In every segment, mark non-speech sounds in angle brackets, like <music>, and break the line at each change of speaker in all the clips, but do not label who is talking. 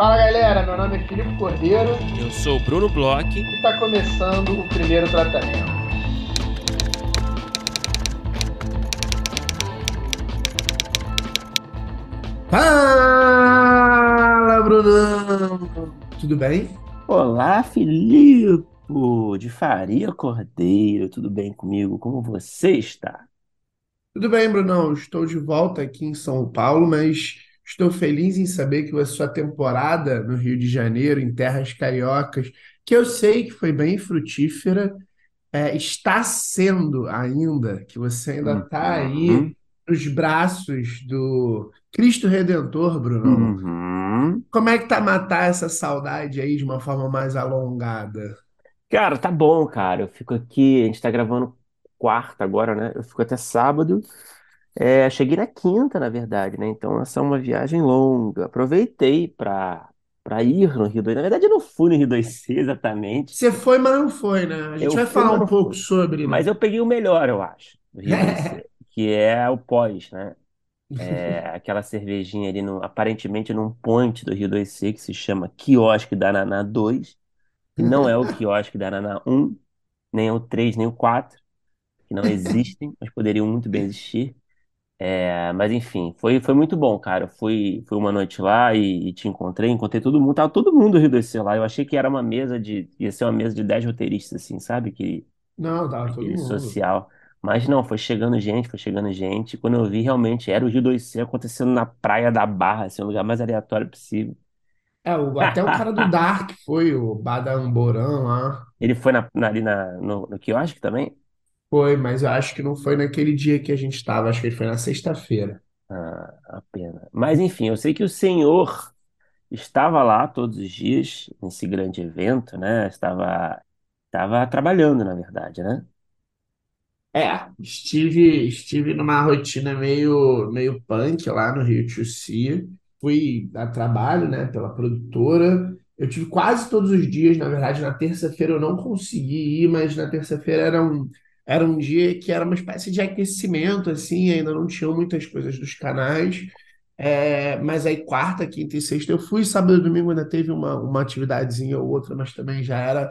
Fala galera, meu nome é Filipe Cordeiro.
Eu sou o Bruno Bloch.
E está começando o primeiro tratamento.
Fala, Brunão! Tudo bem?
Olá, Filipe de Faria Cordeiro. Tudo bem comigo? Como você está?
Tudo bem, Brunão. Estou de volta aqui em São Paulo, mas Estou feliz em saber que a sua temporada no Rio de Janeiro, em terras cariocas, que eu sei que foi bem frutífera, é, está sendo ainda, que você ainda está aí
Uhum.
nos braços do Cristo Redentor, Bruno.
Uhum.
Como é que tá matar essa saudade aí de uma forma mais alongada?
Cara, tá bom, cara. Eu fico aqui, a gente tá gravando quarta agora, né? Eu fico até sábado. É, cheguei na quinta, na verdade, né? Então essa é uma viagem longa. Aproveitei para para ir no Rio 2. Na verdade, eu não fui no Rio 2C <laughs> exatamente.
Você foi, mas não foi, né? A gente
Eu
vai
fui,
falar um pouco
fui.
sobre, né?
Mas eu peguei o melhor, eu acho, do Rio 2C, <laughs> que é o pós, né? É aquela cervejinha ali, no, aparentemente num point do Rio 2C, que se chama Quiosque da Naná 2, que não é o <laughs> Quiosque da Naná 1, nem o 3, nem o 4, que não existem, mas poderiam muito bem existir. É, mas enfim, foi, foi muito bom, cara. Eu fui, fui uma noite lá e, e te encontrei, encontrei todo mundo, tava todo mundo do Rio 2C lá. Eu achei que era uma mesa de, ia ser uma mesa de 10 roteiristas, assim, sabe? Que,
Não, tava todo
aquele
mundo.
social. Mas não, foi chegando gente, foi chegando gente. Quando eu vi, realmente era o Rio 2C acontecendo na Praia da Barra, assim, o lugar mais aleatório possível.
É, o- até o cara do <laughs> Dark foi, o Badamborã lá.
Ele foi na, na- ali na, no, no quiosque também?
Foi, mas eu acho que não foi naquele dia que a gente estava, acho que foi na sexta-feira.
Ah, a pena. Mas enfim, eu sei que o senhor estava lá todos os dias, nesse grande evento, né? Estava, estava trabalhando, na verdade, né?
É, estive, estive numa rotina meio, meio punk lá no Rio de Janeiro. Fui a trabalho, né, pela produtora. Eu tive quase todos os dias, na verdade, na terça-feira eu não consegui ir, mas na terça-feira era um, era um dia que era uma espécie de aquecimento, assim, ainda não tinham muitas coisas dos canais. É, mas aí quarta, quinta e sexta eu fui, sábado e domingo ainda teve uma, uma atividadezinha ou outra, mas também já era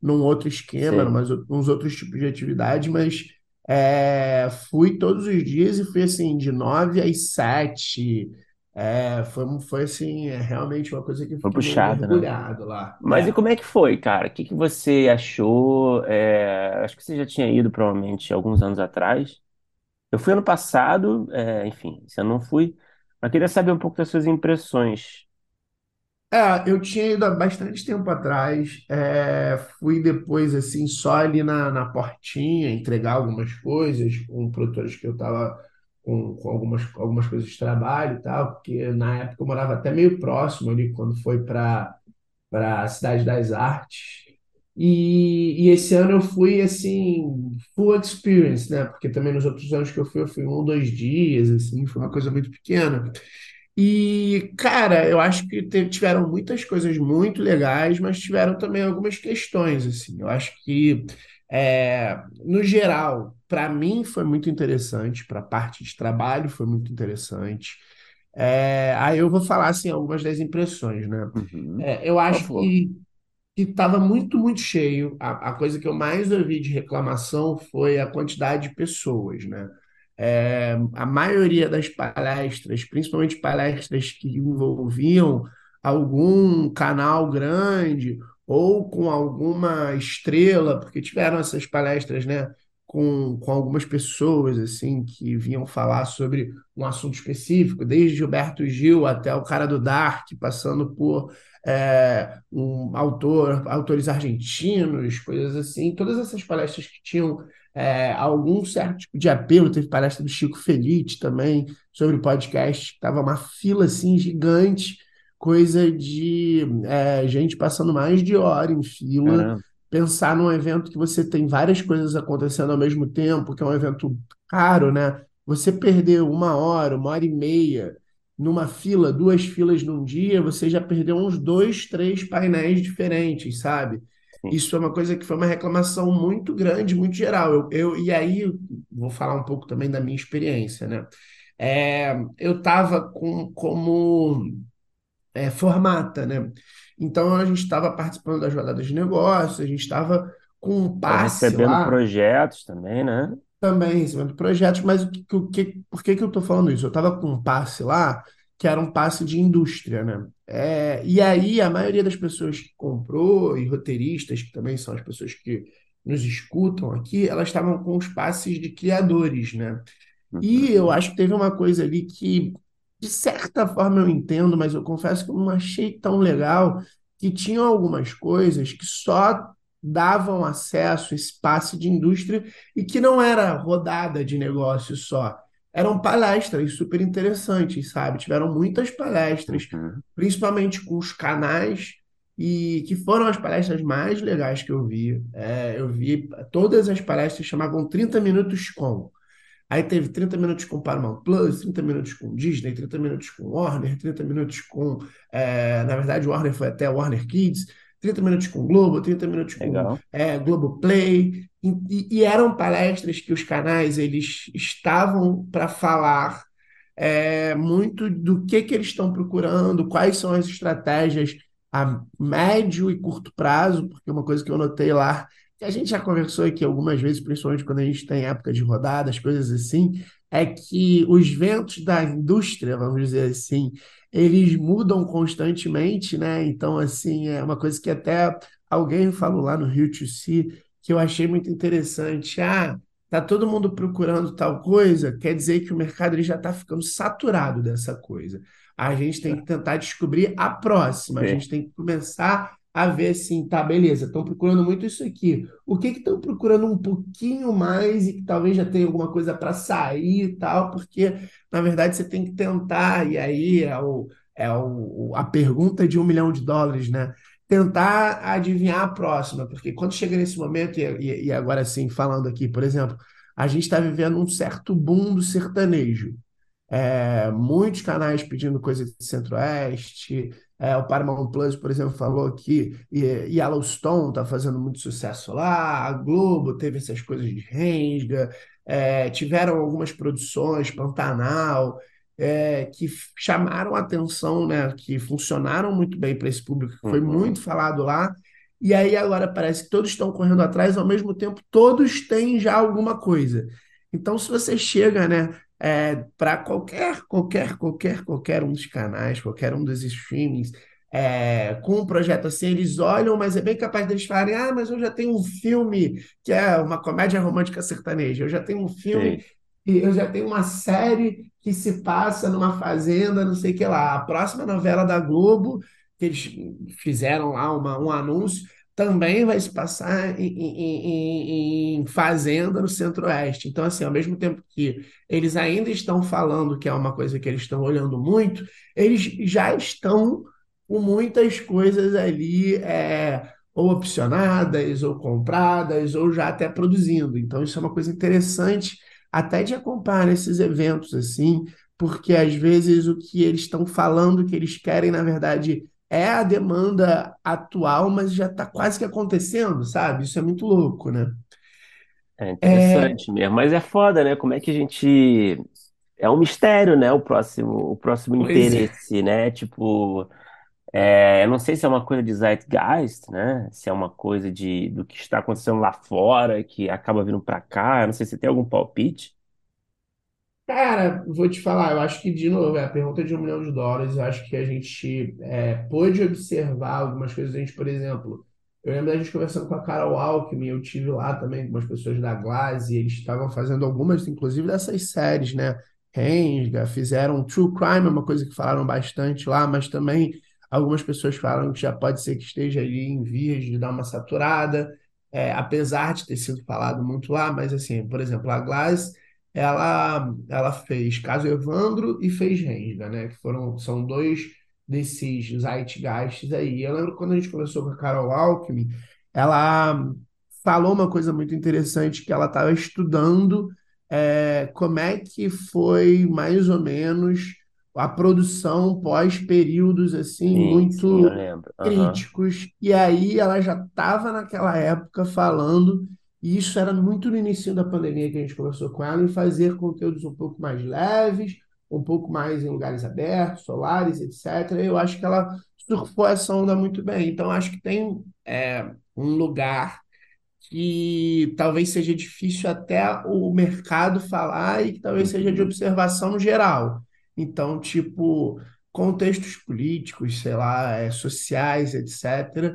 num outro esquema, mas uns outros tipos de atividade, mas é, fui todos os dias e fui assim, de nove às sete. É, foi, foi assim, é realmente uma coisa que eu
Foi
fiquei meio
puxado, né?
mergulhado lá.
Mas e
É.
como é que foi, cara? O que que você achou? É, acho que você já tinha ido, provavelmente, alguns anos atrás. Eu fui ano passado, é, enfim, se eu não fui, mas queria saber um pouco das suas impressões.
É, eu tinha ido há bastante tempo atrás, é, fui depois, assim, só ali na, na portinha entregar algumas coisas com produtores que eu estava com, com algumas, algumas coisas de trabalho e tal, porque na época eu morava até meio próximo ali, quando foi para a Cidade das Artes. E, e esse ano eu fui, assim, full experience, né? Porque também nos outros anos que eu fui, eu fui um, dois dias, assim, foi uma coisa muito pequena. E, cara, eu acho que tiveram muitas coisas muito legais, mas tiveram também algumas questões, assim. Eu acho que, é, no geral, para mim foi muito interessante, para a parte de trabalho foi muito interessante. É, aí eu vou falar, assim, algumas das impressões, né?
Uhum.
É, eu acho que estava muito, muito cheio. A, a coisa que eu mais ouvi de reclamação foi a quantidade de pessoas, né? É, a maioria das palestras, principalmente palestras que envolviam algum canal grande ou com alguma estrela, porque tiveram essas palestras, né? Com, com algumas pessoas assim que vinham falar sobre um assunto específico, desde Gilberto Gil até o cara do Dark, passando por é, um autor, autores argentinos, coisas assim, todas essas palestras que tinham é, algum certo tipo de apelo, teve palestra do Chico Felitti também sobre podcast, tava uma fila assim gigante, coisa de é, gente passando mais de hora em fila,
Caramba.
Pensar num evento que você tem várias coisas acontecendo ao mesmo tempo, que é um evento caro, né? Você perder uma hora, uma hora e meia numa fila, duas filas num dia, você já perdeu uns dois, três painéis diferentes, sabe?
Sim.
Isso é uma coisa que foi uma reclamação muito grande, muito geral. Eu, eu, e aí, vou falar um pouco também da minha experiência, né? É, eu estava com, como é, formata, né? Então a gente estava participando das rodadas de negócios, a gente estava com um passe
recebendo
lá
projetos também, né?
também, recebendo projetos, mas o que, o que, por que que eu estou falando isso? Eu estava com um passe lá que era um passe de indústria, né? É, e aí a maioria das pessoas que comprou, e roteiristas, que também são as pessoas que nos escutam aqui, elas estavam com os passes de criadores, né? E eu
Uhum.
acho que teve uma coisa ali que, de certa forma, eu entendo, mas eu confesso que eu não achei tão legal, que tinham algumas coisas que só davam acesso passe de indústria e que não era rodada de negócio só. Eram palestras super interessantes, sabe? Tiveram muitas palestras,
Uhum.
principalmente com os canais, e que foram as palestras mais legais que eu vi. É, eu vi todas as palestras chamavam 30 minutos com. Aí teve 30 minutos com Paramount Plus, 30 minutos com Disney, 30 minutos com Warner, 30 minutos com. é, na verdade, Warner foi até Warner Kids, 30 minutos com Globo, 30 minutos com
Legal.
é, Globoplay. E, e- eram palestras que os canais eles estavam para falar é, muito do que, que eles estão procurando, quais são as estratégias a médio e curto prazo, porque uma coisa que eu notei lá, que a gente já conversou aqui algumas vezes, principalmente quando a gente tem época de rodadas, coisas assim, é que os ventos da indústria, vamos dizer assim, eles mudam constantemente, né? Então, assim, é uma coisa que até alguém falou lá no Rio to See, que eu achei muito interessante. Ah, Tá todo mundo procurando tal coisa, quer dizer que o mercado ele já está ficando saturado dessa coisa. A gente tem que tentar descobrir a próxima, a
É,
gente tem que começar a ver assim, tá, beleza, estão procurando muito isso aqui. O que que estão procurando um pouquinho mais e que talvez já tenha alguma coisa para sair e tal, porque na verdade você tem que tentar, e aí é, o, é o, a pergunta de um milhão de dólares, né? tentar adivinhar a próxima, porque quando chega nesse momento, e, e- agora sim, falando aqui, por exemplo, a gente está vivendo um certo boom do sertanejo. É, muitos canais pedindo coisa de Centro-Oeste. É, o Paramount Plus, por exemplo, falou que Yellowstone está fazendo muito sucesso lá. A Globo teve essas coisas de Rensga. é, tiveram algumas produções, Pantanal, é, que chamaram a atenção, né? Que funcionaram muito bem para esse público, que foi
Uhum.
muito falado lá. E aí agora parece que todos estão correndo atrás, ao mesmo tempo, todos têm já alguma coisa. Então, se você chega, né? É, para qualquer, qualquer, qualquer, qualquer um dos canais, qualquer um dos streamings, é, com um projeto assim, eles olham, mas é bem capaz deles falarem: ah, mas eu já tenho um filme que é uma comédia romântica sertaneja, eu já tenho um filme
Sei.
e eu já tenho uma série que se passa numa fazenda, não sei o que lá. A próxima novela da Globo, que eles fizeram lá uma, um anúncio, também vai se passar em, em, em- fazenda no Centro-Oeste. Então, assim, ao mesmo tempo que eles ainda estão falando que é uma coisa que eles estão olhando muito, eles já estão com muitas coisas ali, é, ou opcionadas, ou compradas, ou já até produzindo. Então, isso é uma coisa interessante até de acompanhar esses eventos assim, porque às vezes o que eles estão falando que eles querem, na verdade, é a demanda atual, mas já está quase que acontecendo, sabe? Isso é muito louco, né?
É
É,
interessante mesmo, mas é foda, né? Como é que a gente. É um mistério, né? O próximo, o próximo
pois é.
interesse, né? Tipo, é, eu não sei se é uma coisa de zeitgeist, né? Se é uma coisa de, do que está acontecendo lá fora, que acaba vindo pra cá. Eu não sei se tem algum palpite.
Cara, vou te falar, eu acho que, de novo, é a pergunta de um milhão de dólares. Eu acho que a gente é, pôde observar algumas coisas. A gente, por exemplo, eu lembro da gente conversando com a Carol Alckmin, eu tive lá também com umas pessoas da Glaze, e eles estavam fazendo algumas, inclusive, dessas séries, né? Rensga, fizeram True Crime, é uma coisa que falaram bastante lá, mas também algumas pessoas falam que já pode ser que esteja ali em vias de dar uma saturada, é, apesar de ter sido falado muito lá, mas assim, por exemplo, a Glaze ela, ela fez Caso Evandro e fez Rensga, né? Que foram, são dois desses zeitgeists aí. Eu lembro quando a gente conversou com a Carol Alckmin, ela falou uma coisa muito interessante, que ela estava estudando é, como é que foi mais ou menos a produção pós períodos assim
Sim,
muito críticos. E aí ela já estava naquela época falando e isso era muito no início da pandemia que a gente conversou com ela, em fazer conteúdos um pouco mais leves, um pouco mais em lugares abertos, solares, etc. Eu acho que ela surfou essa onda muito bem. Então, acho que tem é, um lugar que talvez seja difícil até o mercado falar e que talvez seja de observação geral. Então, tipo, contextos políticos, sei lá, é, sociais, etc.,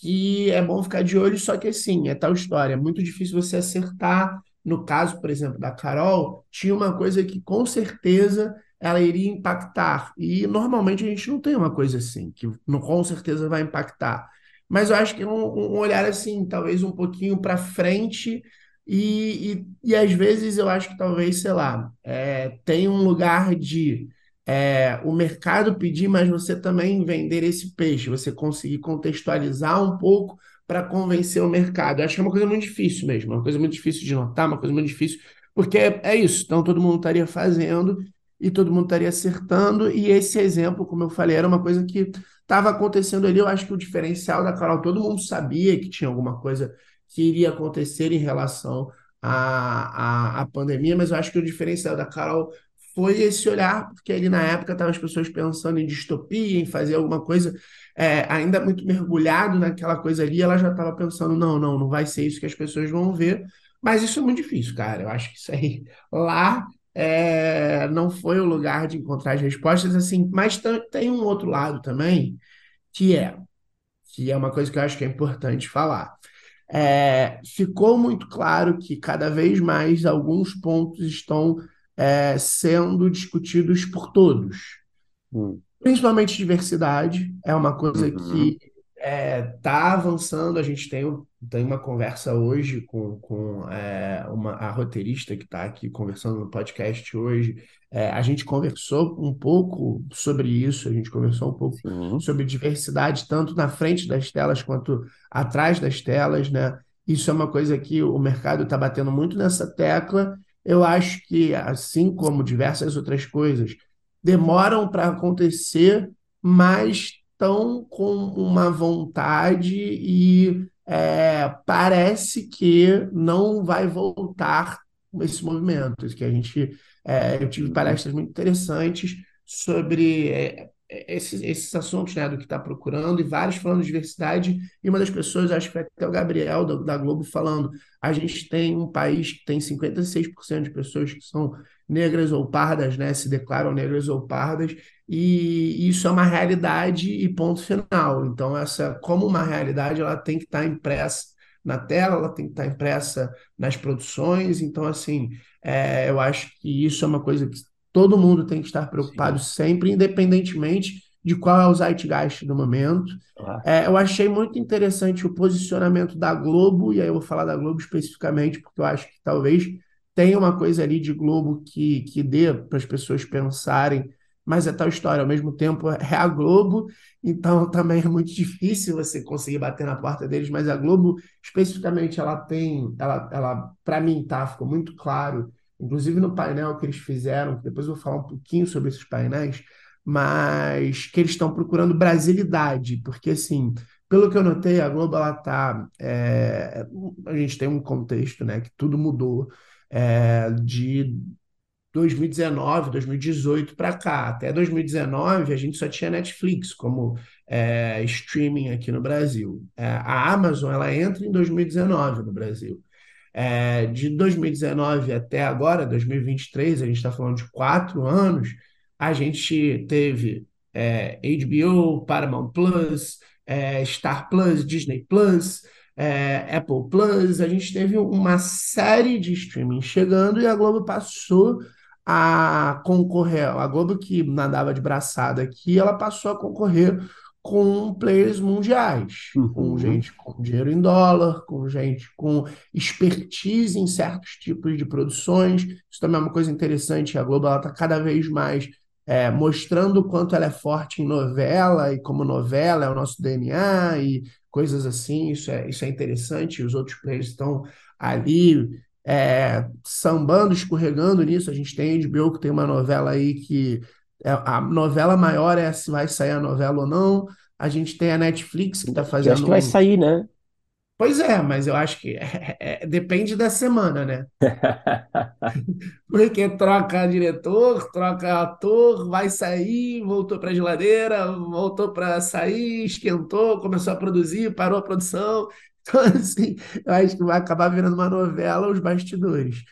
que é bom ficar de olho, só que assim, é tal história, é muito difícil você acertar. No caso, por exemplo, da Carol, tinha uma coisa que com certeza ela iria impactar. E normalmente a gente não tem uma coisa assim, que não, com certeza vai impactar. Mas eu acho que um, um olhar assim, talvez um pouquinho para frente, e, e, e às vezes eu acho que talvez, sei lá, é, tem um lugar de é, o mercado pedir, mas você também vender esse peixe, você conseguir contextualizar um pouco para convencer o mercado. Eu acho que é uma coisa muito difícil mesmo, uma coisa muito difícil de notar, uma coisa muito difícil, porque é, é isso, então todo mundo estaria fazendo e todo mundo estaria acertando, e esse exemplo, como eu falei, era uma coisa que estava acontecendo ali. Eu acho que o diferencial da Carol, todo mundo sabia que tinha alguma coisa que iria acontecer em relação à, à, à pandemia, mas eu acho que o diferencial da Carol foi esse olhar, porque ali na época estavam as pessoas pensando em distopia, em fazer alguma coisa é, ainda muito mergulhado naquela coisa ali, ela já estava pensando, não, não, não vai ser isso que as pessoas vão ver, mas isso é muito difícil, cara, eu acho que isso aí, lá, é, não foi o lugar de encontrar as respostas, assim, mas tem um outro lado também, que é, que é uma coisa que eu acho que é importante falar. É, ficou muito claro que cada vez mais alguns pontos estão é, sendo discutidos por todos.
Hum.
Principalmente diversidade, é uma coisa
Uhum.
que está avançando. A gente tem, tem uma conversa hoje com, com é, uma, a roteirista que está aqui conversando no podcast hoje. É, a gente conversou um pouco sobre isso, a gente conversou um pouco
Sim.
sobre diversidade, tanto na frente das telas quanto atrás das telas, né? Isso é uma coisa que o mercado está batendo muito nessa tecla. Eu acho que, assim como diversas outras coisas, demoram para acontecer, mas estão com uma vontade e é, parece que não vai voltar esse movimento. Que a gente, é, eu tive palestras muito interessantes sobre é, esses, esses assuntos, né, do que está procurando, e vários falando de diversidade, e uma das pessoas, acho que foi até o Gabriel da, da Globo, falando: a gente tem um país que tem 56% de pessoas que são negras ou pardas, né, se declaram negras ou pardas, e isso é uma realidade e ponto final. Então, essa, como uma realidade, ela tem que estar impressa na tela, ela tem que estar impressa nas produções. Então, assim, é, eu acho que isso é uma coisa que todo mundo tem que estar preocupado
Sim.
sempre, independentemente de qual é o zeitgeist do momento.
Claro.
É, eu achei muito interessante o posicionamento da Globo, e aí eu vou falar da Globo especificamente, porque eu acho que talvez tenha uma coisa ali de Globo que, que dê para as pessoas pensarem, mas é tal história, ao mesmo tempo é a Globo, então também é muito difícil você conseguir bater na porta deles, mas a Globo, especificamente, ela tem, ela, ela para mim, tá, ficou muito claro, inclusive no painel que eles fizeram, depois eu vou falar um pouquinho sobre esses painéis, mas que eles estão procurando brasilidade, porque assim, pelo que eu notei, a Globo ela tá, é, a gente tem um contexto, né, que tudo mudou é, de 2019, 2018 para cá. Até 2019 a gente só tinha Netflix como é, streaming aqui no Brasil. É, a Amazon ela entra em 2019 no Brasil. É, de 2019 até agora, 2023, a gente está falando de quatro anos, a gente teve é, HBO, Paramount Plus, é, Star Plus, Disney Plus, é, Apple Plus, a gente teve uma série de streaming chegando e a Globo passou a concorrer. A Globo que nadava de braçada aqui, ela passou a concorrer com players mundiais, com
Uhum.
gente com dinheiro em dólar, com gente com expertise em certos tipos de produções. Isso também é uma coisa interessante. A Globo está cada vez mais é, mostrando o quanto ela é forte em novela e como novela é o nosso DNA e coisas assim. Isso é, isso é interessante. Os outros players estão ali é, sambando, escorregando nisso. A gente tem a HBO que tem uma novela aí que a novela maior é se vai sair a novela ou não. A gente tem a Netflix que está
Eu acho
fazendo
que vai sair, né?
Pois é, mas eu acho que <laughs> é- é- depende da semana, né? <laughs> Porque troca diretor, troca ator, vai sair, voltou para a geladeira, voltou para sair, esquentou, começou a produzir, parou a produção. <laughs> Então, assim, eu acho que vai acabar virando uma novela os bastidores.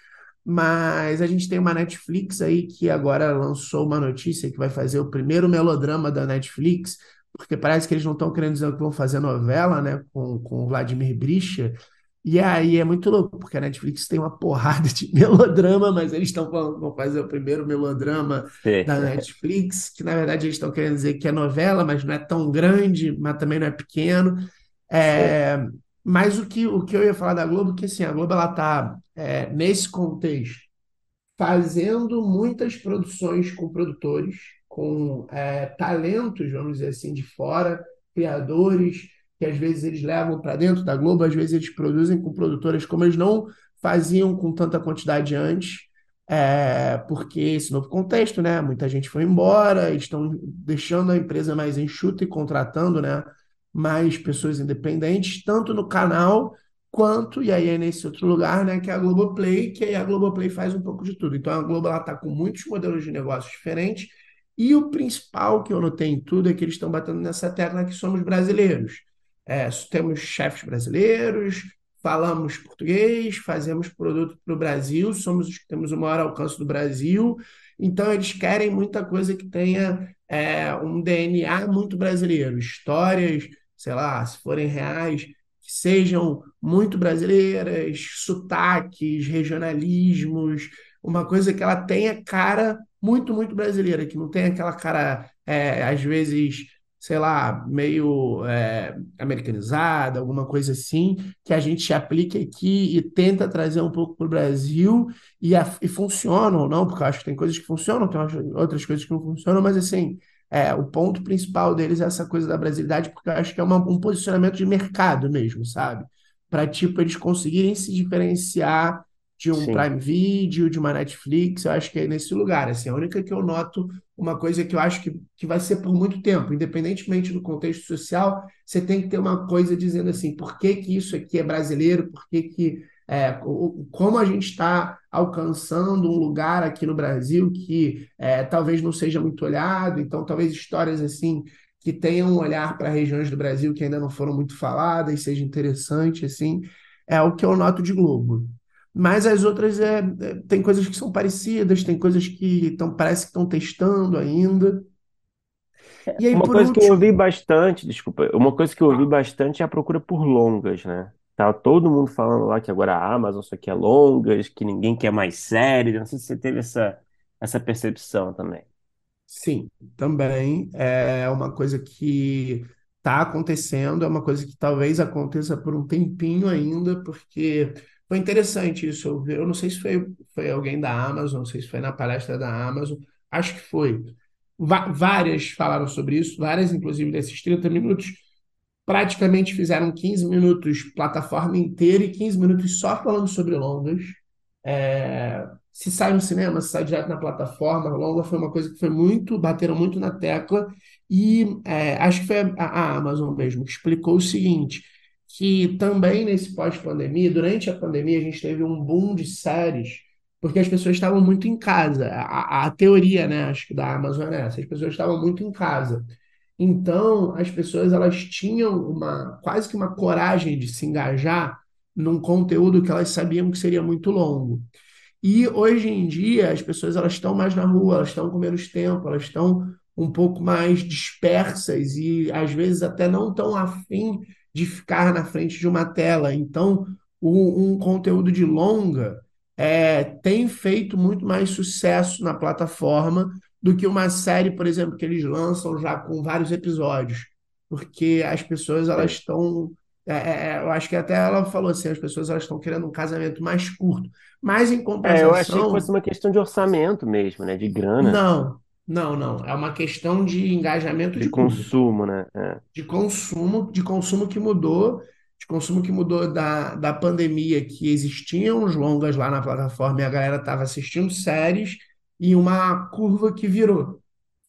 Mas a gente tem uma Netflix aí que agora lançou uma notícia que vai fazer o primeiro melodrama da Netflix, porque parece que eles não estão querendo dizer que vão fazer novela, né, com, com o Vladimir Bricha. E aí é muito louco, porque a Netflix tem uma porrada de <laughs> melodrama, mas eles estão falando que vão fazer o primeiro melodrama
Sei,
da Netflix, que na verdade eles estão querendo dizer que é novela, mas não é tão grande, mas também não é pequeno. É, mas o que, o que eu ia falar da Globo, é que assim, a Globo ela tá é, nesse contexto fazendo muitas produções com produtores, com é, talentos, vamos dizer assim, de fora, criadores, que às vezes eles levam para dentro da Globo, às vezes eles produzem com produtoras como eles não faziam com tanta quantidade antes, é, porque esse novo contexto, né? Muita gente foi embora, estão deixando a empresa mais enxuta e contratando, né? Mais pessoas independentes, tanto no canal quanto, e aí é nesse outro lugar, né, que é a Globoplay, que aí a Globoplay faz um pouco de tudo. Então a Globo está com muitos modelos de negócios diferentes, e o principal que eu notei em tudo é que eles estão batendo nessa tecla que somos brasileiros. É, temos chefes brasileiros, falamos português, fazemos produto para o Brasil, somos os que temos o maior alcance do Brasil, então eles querem muita coisa que tenha é, um DNA muito brasileiro, histórias, sei lá, se forem reais que sejam muito brasileiras, sotaques, regionalismos, uma coisa que ela tenha cara muito, muito brasileira, que não tenha aquela cara, é, às vezes, sei lá, meio é, americanizada, alguma coisa assim, que a gente aplique aqui e tenta trazer um pouco para o Brasil e, a, e funciona ou não, porque eu acho que tem coisas que funcionam, tem outras coisas que não funcionam, mas assim. É, o ponto principal deles é essa coisa da brasilidade, porque eu acho que é uma, um posicionamento de mercado mesmo, sabe? Para, tipo, eles conseguirem se diferenciar de um
Sim,
Prime Video, de uma Netflix, eu acho que é nesse lugar, assim, a única que eu noto, uma coisa que eu acho que, que vai ser por muito tempo, independentemente do contexto social, você tem que ter uma coisa dizendo assim, por que que isso aqui é brasileiro, por que que, é, como a gente está alcançando um lugar aqui no Brasil que é, talvez não seja muito olhado, então talvez histórias assim que tenham um olhar para regiões do Brasil que ainda não foram muito faladas, seja interessante, assim, é o que eu noto de Globo. Mas as outras é, é, tem coisas que são parecidas, tem coisas que tão, parece que estão testando ainda. E aí,
Uma
por
coisa que eu ouvi
último,
bastante, desculpa, uma coisa que eu ouvi bastante é a procura por longas, né? Tá todo mundo falando lá que agora a Amazon só quer longas, que ninguém quer mais séries. Não sei se você teve essa, essa percepção também.
sim, também é uma coisa que está acontecendo, é uma coisa que talvez aconteça por um tempinho ainda, porque foi interessante isso. Eu, eu não sei se foi, foi alguém da Amazon, não sei se foi na palestra da Amazon, acho que foi. Va- várias falaram sobre isso, várias, inclusive, desses 30 minutos, praticamente fizeram 15 minutos plataforma inteira e 15 minutos só falando sobre longas. É, se sai no cinema, se sai direto na plataforma, longa foi uma coisa que foi muito, bateram muito na tecla, e é, acho que foi a, a Amazon mesmo que explicou o seguinte, que também nesse pós-pandemia, durante a pandemia, a gente teve um boom de séries, porque as pessoas estavam muito em casa. A, a teoria, né, acho que da Amazon é essa, as pessoas estavam muito em casa. Então, as pessoas elas tinham uma quase que uma coragem de se engajar num conteúdo que elas sabiam que seria muito longo. E hoje em dia as pessoas elas estão mais na rua, elas estão com menos tempo, elas estão um pouco mais dispersas e às vezes até não tão afim de ficar na frente de uma tela. Então, um, um conteúdo de longa é, tem feito muito mais sucesso na plataforma do que uma série, por exemplo, que eles lançam já com vários episódios, porque as pessoas elas
Sei.
estão é, é, é, eu acho que até ela falou assim, as pessoas elas estão querendo um casamento mais curto. Mas em
É, eu achei que fosse
compensação,
uma questão de orçamento mesmo, né? De grana,
não, não, não. É uma questão de engajamento
de
de
consumo, né? É,
de consumo, de consumo que mudou, de consumo que mudou da, da pandemia, que existiam os longas lá na plataforma e a galera estava assistindo séries, e uma curva que virou.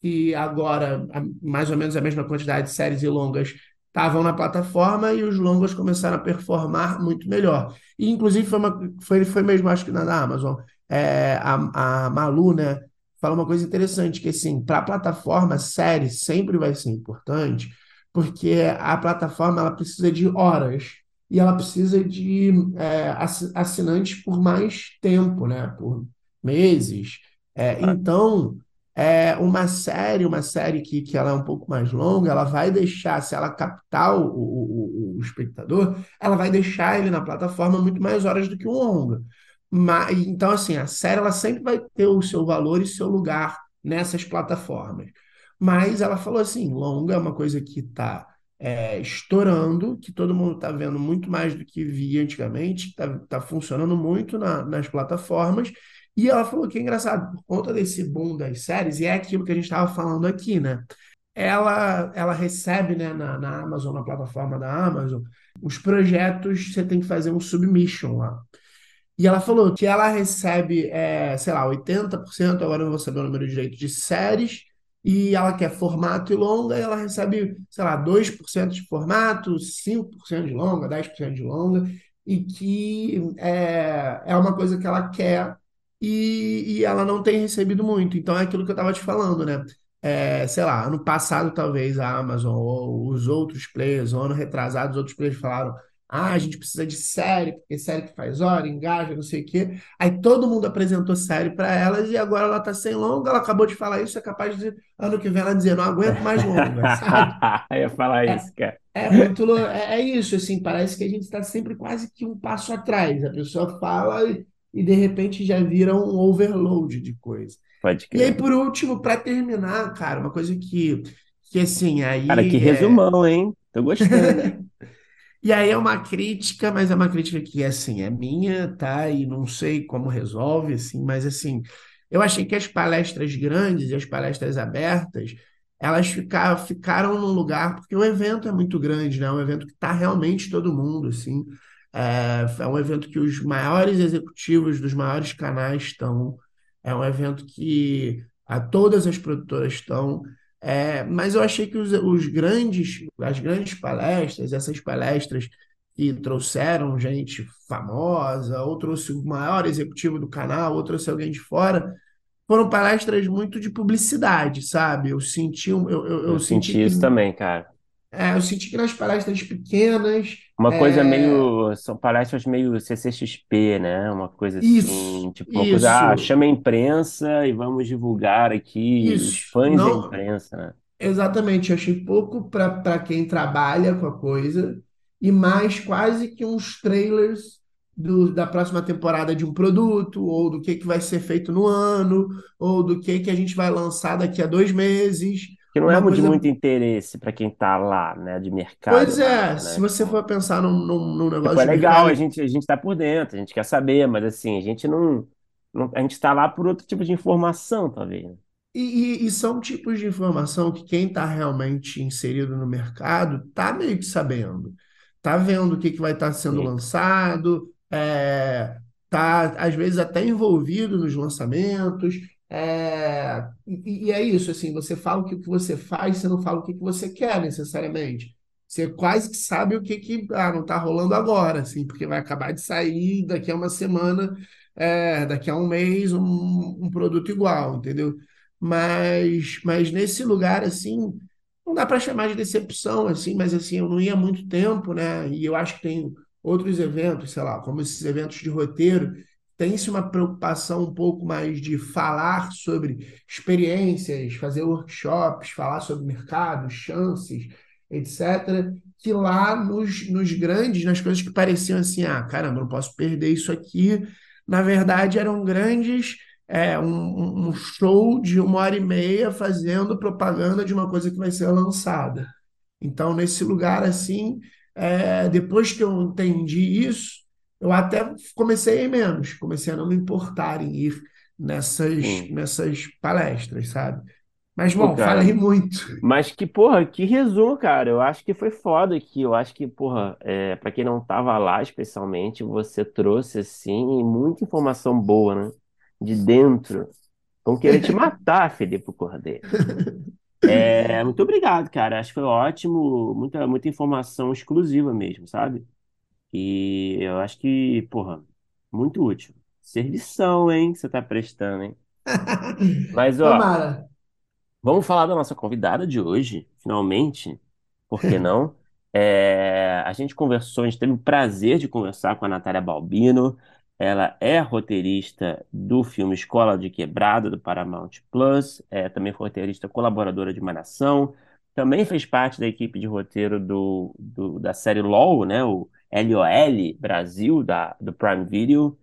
E agora, mais ou menos a mesma quantidade de séries e longas estavam na plataforma e os longas começaram a performar muito melhor. E, inclusive, foi, uma, foi, foi mesmo, acho que na Amazon, é, a, a Malu, né, fala uma coisa interessante, que assim, para a plataforma, série sempre vai ser importante, porque a plataforma ela precisa de horas e ela precisa de é, assinantes por mais tempo, né, por meses. É, então, é uma série, uma série que, que ela é um pouco mais longa, ela vai deixar, se ela captar o, o, o espectador, ela vai deixar ele na plataforma muito mais horas do que um longa. Mas, então, assim, a série ela sempre vai ter o seu valor e seu lugar nessas plataformas. Mas ela falou assim, longa é uma coisa que está é, estourando, que todo mundo está vendo muito mais do que via antigamente, está tá funcionando muito na, nas plataformas, e ela falou que é engraçado, por conta desse boom das séries, e é aquilo que a gente estava falando aqui, né? Ela, ela recebe né, na, na Amazon, na plataforma da Amazon, os projetos, você tem que fazer um submission lá. E ela falou que ela recebe, é, sei lá, 80%, agora não vou saber o número direito, de séries, e ela quer formato e longa, e ela recebe, sei lá, 2% de formato, 5% de longa, 10% de longa, e que é, é uma coisa que ela quer e, e ela não tem recebido muito. Então é aquilo que eu estava te falando, né? É, sei lá, ano passado talvez a Amazon ou os outros players, ou ano retrasado, os outros players falaram: ah, a gente precisa de série, porque série que faz hora, engaja, não sei o quê. Aí todo mundo apresentou série para elas e agora ela tá sem longa, ela acabou de falar isso, é capaz de ano que vem ela dizer, não aguento mais longa, <laughs> sabe?
Eu ia falar é, isso, cara.
É, muito, é, é, isso, assim, parece que a gente está sempre quase que um passo atrás. A pessoa fala e e de repente já vira um overload de coisa.
Pode
E aí, por último, para terminar, cara, uma coisa que, que assim, aí.
Cara, que é resumão, hein? Tô gostando. <laughs>
e aí é uma crítica, mas é uma crítica que, assim, é minha, tá? E não sei como resolve, assim, mas assim, eu achei que as palestras grandes e as palestras abertas elas ficaram, ficaram num lugar, porque o evento é muito grande, né? É um evento que está realmente todo mundo, assim. É, é um evento que os maiores executivos dos maiores canais estão. É um evento que a, todas as produtoras estão. É, mas eu achei que os, os grandes, as grandes palestras, essas palestras que trouxeram gente famosa, ou trouxe o maior executivo do canal, ou trouxe alguém de fora, foram palestras muito de publicidade, sabe? Eu senti, eu, eu, eu,
eu
senti
que, isso também, cara.
É, eu senti que nas palestras pequenas.
Uma coisa
é,
meio. São palestras meio CCXP, né? Uma coisa
Isso,
assim. Tipo, uma coisa. Ah,
isso,
chama a imprensa e vamos divulgar aqui os
isso.
fãs da
Não,
imprensa, né?
exatamente. Eu achei pouco para quem trabalha com a coisa e mais quase que uns trailers do, da próxima temporada de um produto, ou do que, que vai ser feito no ano, ou do que, que a gente vai lançar daqui a dois meses.
Que não é
Uma
de
coisa
muito interesse para quem tá lá, né? De
Pois
mercado
é,
mais,
se
né?
você
Tipo,
for pensar num, num, num
tipo,
negócio
é
de
legal,
mercado,
a gente, a gente tá por dentro, a gente quer saber, mas assim, a gente não, não. A gente tá lá por outro tipo de informação, talvez. né?
e, e- e são tipos de informação que quem está realmente inserido no mercado está meio que sabendo, está vendo o que, que vai estar sendo
Sim.
lançado, é, tá às vezes até envolvido nos lançamentos, é, e, e é isso, assim, você fala o que, que você faz, você não fala o que, que você quer necessariamente. Você quase que sabe o que, que ah, não está rolando agora, assim, porque vai acabar de sair daqui a uma semana, é, daqui a um mês, um, um produto igual, entendeu? Mas, mas nesse lugar, assim, não dá para chamar de decepção, assim, mas assim, eu não ia há muito tempo, né? E eu acho que tem outros eventos, sei lá, como esses eventos de roteiro, tem-se uma preocupação um pouco mais de falar sobre experiências, fazer workshops, falar sobre mercado, chances, etc. Que lá nos, nos grandes, nas coisas que pareciam assim, ah, caramba, não posso perder isso aqui, na verdade eram grandes é, um, um show de uma hora e meia fazendo propaganda de uma coisa que vai ser lançada. Então, nesse lugar assim, é, depois que eu entendi isso, eu até comecei a ir menos, comecei a não me importar em ir nessas,
Sim.
nessas palestras, sabe? Mas,
Pô,
bom,
cara,
falei muito.
mas que, porra, que resumo, cara. Eu acho que foi foda aqui. Eu acho que, porra, é, para quem não tava lá, especialmente, você trouxe, assim, muita informação boa, né? De dentro. Vão querer te matar, <laughs> Felipe Cordeiro. É, muito obrigado, cara. Acho que foi ótimo, muita, muita informação exclusiva mesmo, sabe? E eu acho que, porra, muito útil. Servição, hein, que você tá prestando, hein? Mas, ó,
Tomara.
Vamos falar da nossa convidada de hoje, finalmente. Por que não? <laughs> É, a gente conversou, a gente teve o prazer de conversar com a Natália Balbino. Ela é roteirista do filme Escola de Quebrada, do Paramount Plus. É, também foi roteirista colaboradora de Malhação. Também fez parte da equipe de roteiro do, do- da série LOL, né? O LOL Brasil, da, do Prime Video.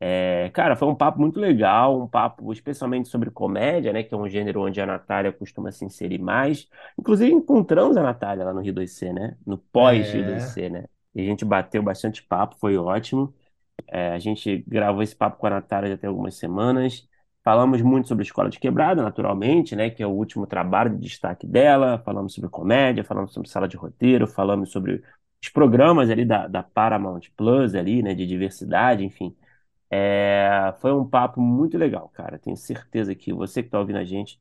É, cara, foi um papo muito legal, um papo especialmente sobre comédia, né? Que é um gênero onde a Natália costuma se inserir mais. Inclusive, encontramos a Natália lá no Rio 2C, né? No pós-Rio
É.
2C, né? E a gente bateu bastante papo, foi ótimo. É, a gente gravou esse papo com a Natália já tem algumas semanas. Falamos muito sobre Escola de Quebrada, naturalmente, né? Que é o último trabalho de destaque dela. Falamos sobre comédia, falamos sobre sala de roteiro, falamos sobre os programas ali da, da Paramount Plus ali, né? De diversidade, enfim. É, foi um papo muito legal, cara. Tenho certeza que você que está ouvindo a gente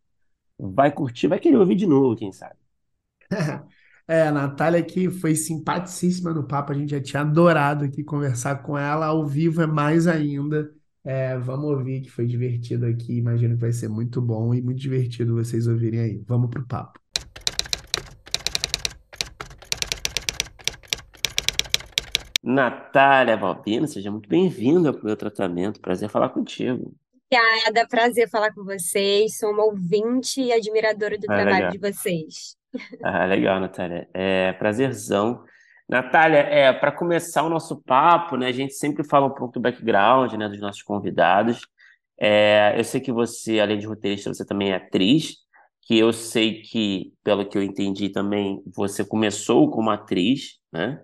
vai curtir, vai querer ouvir de novo, quem sabe. <laughs>
É, a Natália aqui foi simpaticíssima no papo, a gente já tinha adorado aqui conversar com ela, ao vivo é mais ainda. É, vamos ouvir que foi divertido aqui, imagino que vai ser muito bom e muito divertido vocês ouvirem aí. Vamos pro papo.
Natália Valpino, seja muito bem-vinda ao meu tratamento. Prazer falar contigo.
Obrigada, prazer falar com vocês. Sou uma ouvinte e admiradora do
Ah,
trabalho
legal.
de vocês.
Ah, legal, Natália. É, prazerzão. Natália, é, para começar o nosso papo, né, a gente sempre fala um pouco do background, né, dos nossos convidados. É, eu sei que você, além de roteirista, você também é atriz, que eu sei que, pelo que eu entendi também, você começou como atriz, né?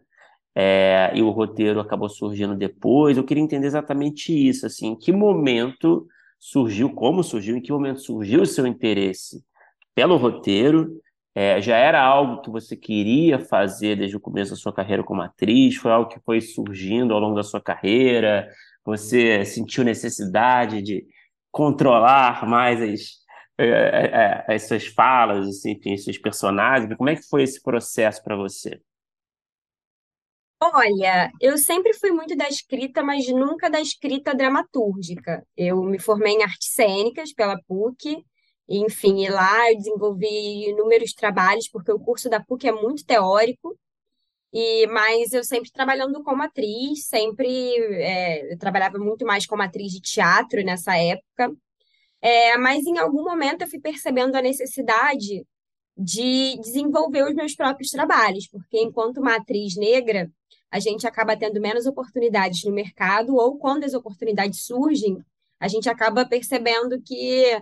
É, e o roteiro acabou surgindo depois. Eu queria entender exatamente isso, assim, em que momento surgiu, como surgiu, em que momento surgiu o seu interesse pelo roteiro? É, já era algo que você queria fazer desde o começo da sua carreira como atriz? Foi algo que foi surgindo ao longo da sua carreira? Você sentiu necessidade de controlar mais as, é, é, é, as suas falas, assim, enfim, os seus personagens? Como é que foi esse processo para você?
Olha, eu sempre fui muito da escrita, mas nunca da escrita dramatúrgica. Eu me formei em artes cênicas pela PUC, enfim, e lá eu desenvolvi inúmeros trabalhos, porque o curso da PUC é muito teórico, e mas eu sempre trabalhando como atriz, sempre é, eu trabalhava muito mais como atriz de teatro nessa época. É, mas em algum momento eu fui percebendo a necessidade de desenvolver os meus próprios trabalhos, porque enquanto uma atriz negra, a gente acaba tendo menos oportunidades no mercado, ou quando as oportunidades surgem, a gente acaba percebendo que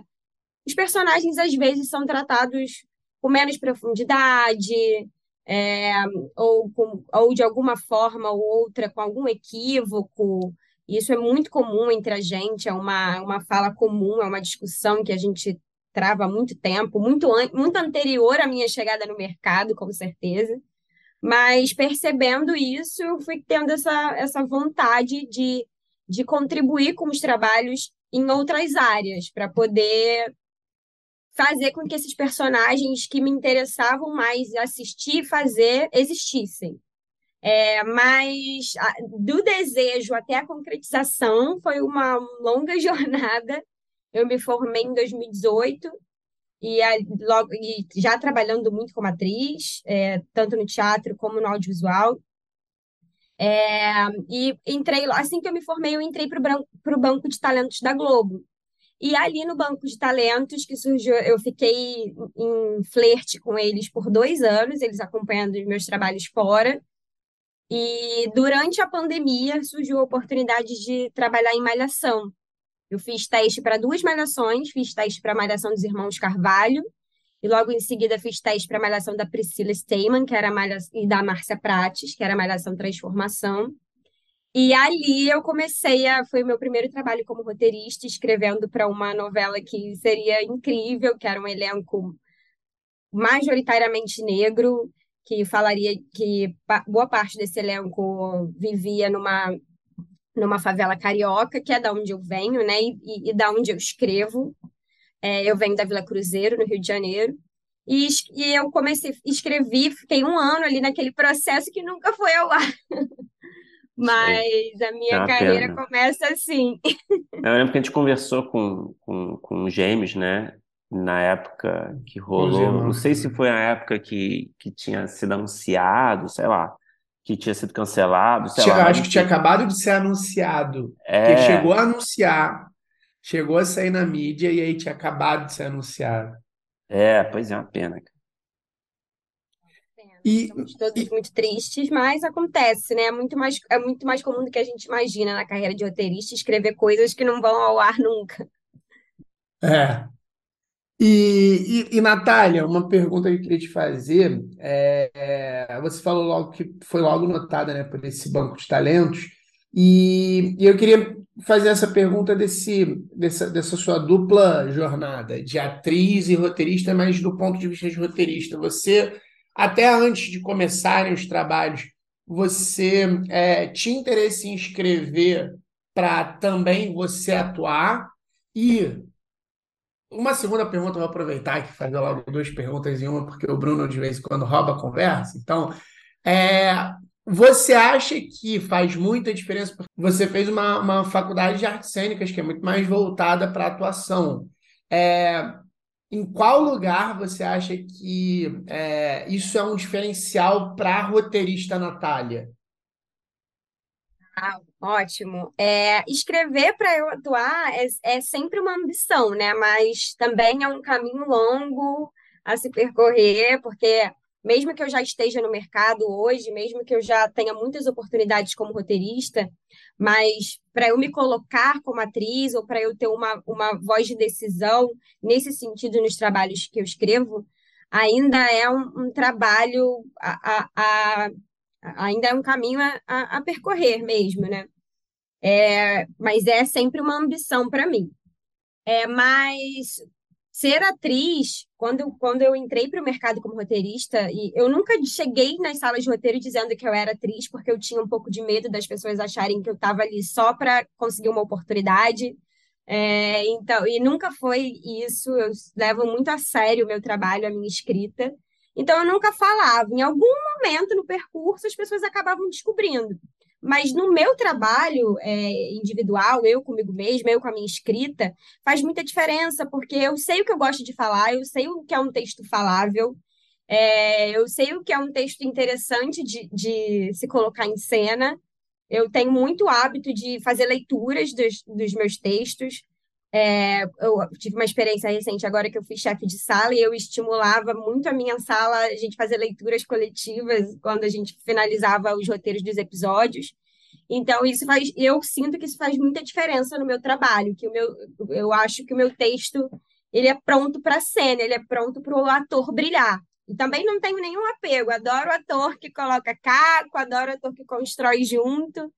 os personagens às vezes são tratados com menos profundidade, é, ou, com, ou de alguma forma ou outra com algum equívoco. Isso é muito comum entre a gente, é uma, uma fala comum, é uma discussão que a gente trava há muito tempo, muito, an- muito anterior à minha chegada no mercado, com certeza. Mas percebendo isso, eu fui tendo essa, essa vontade de, de contribuir com os trabalhos em outras áreas, para poder fazer com que esses personagens que me interessavam mais assistir e fazer existissem. É, mas a- do desejo até a concretização foi uma longa <laughs> jornada. Eu me formei em 2018 e, a- logo, e já trabalhando muito como atriz, é, tanto no teatro como no audiovisual. É, e entrei assim que eu me formei, eu entrei para o Banco de Talentos da Globo. E ali no Banco de Talentos, que surgiu, eu fiquei em flerte com eles por dois anos, eles acompanhando os meus trabalhos fora. E durante a pandemia surgiu a oportunidade de trabalhar em Malhação. Eu fiz teste para duas malhações, fiz teste para a Malhação dos Irmãos Carvalho, e logo em seguida fiz teste para a Malhação da Priscila Steyman, que era malha... e da Márcia Prates, que era a Malhação Transformação. E ali eu comecei a. Foi o meu primeiro trabalho como roteirista, escrevendo para uma novela que seria incrível, que era um elenco majoritariamente negro, que falaria que boa parte desse elenco vivia numa, numa favela carioca, que é da onde eu venho, né? E, e, e da onde eu escrevo. É, eu venho da Vila Cruzeiro, no Rio de Janeiro. E, e eu comecei, escrevi, fiquei um ano ali naquele processo que nunca foi ao ar. <laughs> Mas a minha
É
carreira
pena.
começa assim. <laughs>
Eu lembro que a gente conversou com, com, com gêmeos, né? Na época que rolou. Não
irmãos.
sei se foi a época que, que tinha sido anunciado, sei lá, que tinha sido cancelado, sei
Tinha-
lá,
acho que tinha acabado de ser anunciado. Porque
É,
chegou a anunciar, chegou a sair na mídia e aí tinha acabado de ser anunciado.
é, pois é, uma pena, cara.
E,
Estamos todos
e-
muito tristes, mas acontece, né? É muito mais, é muito mais comum do que a gente imagina na carreira de roteirista escrever coisas que não vão ao ar nunca.
é. E, e, e, Natália, uma pergunta que eu queria te fazer é, é, você falou logo que foi logo notada, né, por esse banco de talentos, e, e eu queria fazer essa pergunta desse, dessa, dessa sua dupla jornada de atriz e roteirista, mas do ponto de vista de roteirista. Você, até antes de começarem os trabalhos, você é, tinha interesse em escrever para também você atuar? E uma segunda pergunta, vou aproveitar aqui e fazer logo duas perguntas em uma, porque o Bruno de vez em quando rouba a conversa. Então, é, você acha que faz muita diferença? Você fez uma, uma faculdade de artes cênicas que é muito mais voltada para a atuação. É, em qual lugar você acha que é, isso é um diferencial para a roteirista Natália?
Ah, ótimo. É, escrever para eu atuar é, é sempre uma ambição, né? Mas também é um caminho longo a se percorrer, porque mesmo que eu já esteja no mercado hoje, mesmo que eu já tenha muitas oportunidades como roteirista, mas para eu me colocar como atriz ou para eu ter uma, uma voz de decisão nesse sentido nos trabalhos que eu escrevo, ainda é um, um trabalho a, a, a ainda é um caminho a, a, a percorrer mesmo, né? É, mas é sempre uma ambição para mim. É, mas ser atriz, quando, quando eu entrei para o mercado como roteirista, e eu nunca cheguei nas salas de roteiro dizendo que eu era atriz, porque eu tinha um pouco de medo das pessoas acharem que eu estava ali só para conseguir uma oportunidade. É, então, e nunca foi isso. Eu levo muito a sério o meu trabalho, a minha escrita. Então, eu nunca falava. Em algum momento no percurso, as pessoas acabavam descobrindo. Mas no meu trabalho é, individual, eu comigo mesma, eu com a minha escrita, faz muita diferença, porque eu sei o que eu gosto de falar, eu sei o que é um texto falável, é, eu sei o que é um texto interessante de, de se colocar em cena. Eu tenho muito hábito de fazer leituras dos, dos meus textos. É, eu tive uma experiência recente agora que eu fui chefe de sala e eu estimulava muito a minha sala a gente fazer leituras coletivas quando a gente finalizava os roteiros dos episódios. Então, isso faz, eu sinto que isso faz muita diferença no meu trabalho, que o meu, eu acho que o meu texto, ele é pronto para a cena, ele é pronto para o ator brilhar. E também não tenho nenhum apego, adoro o ator que coloca caco, adoro o ator que constrói junto.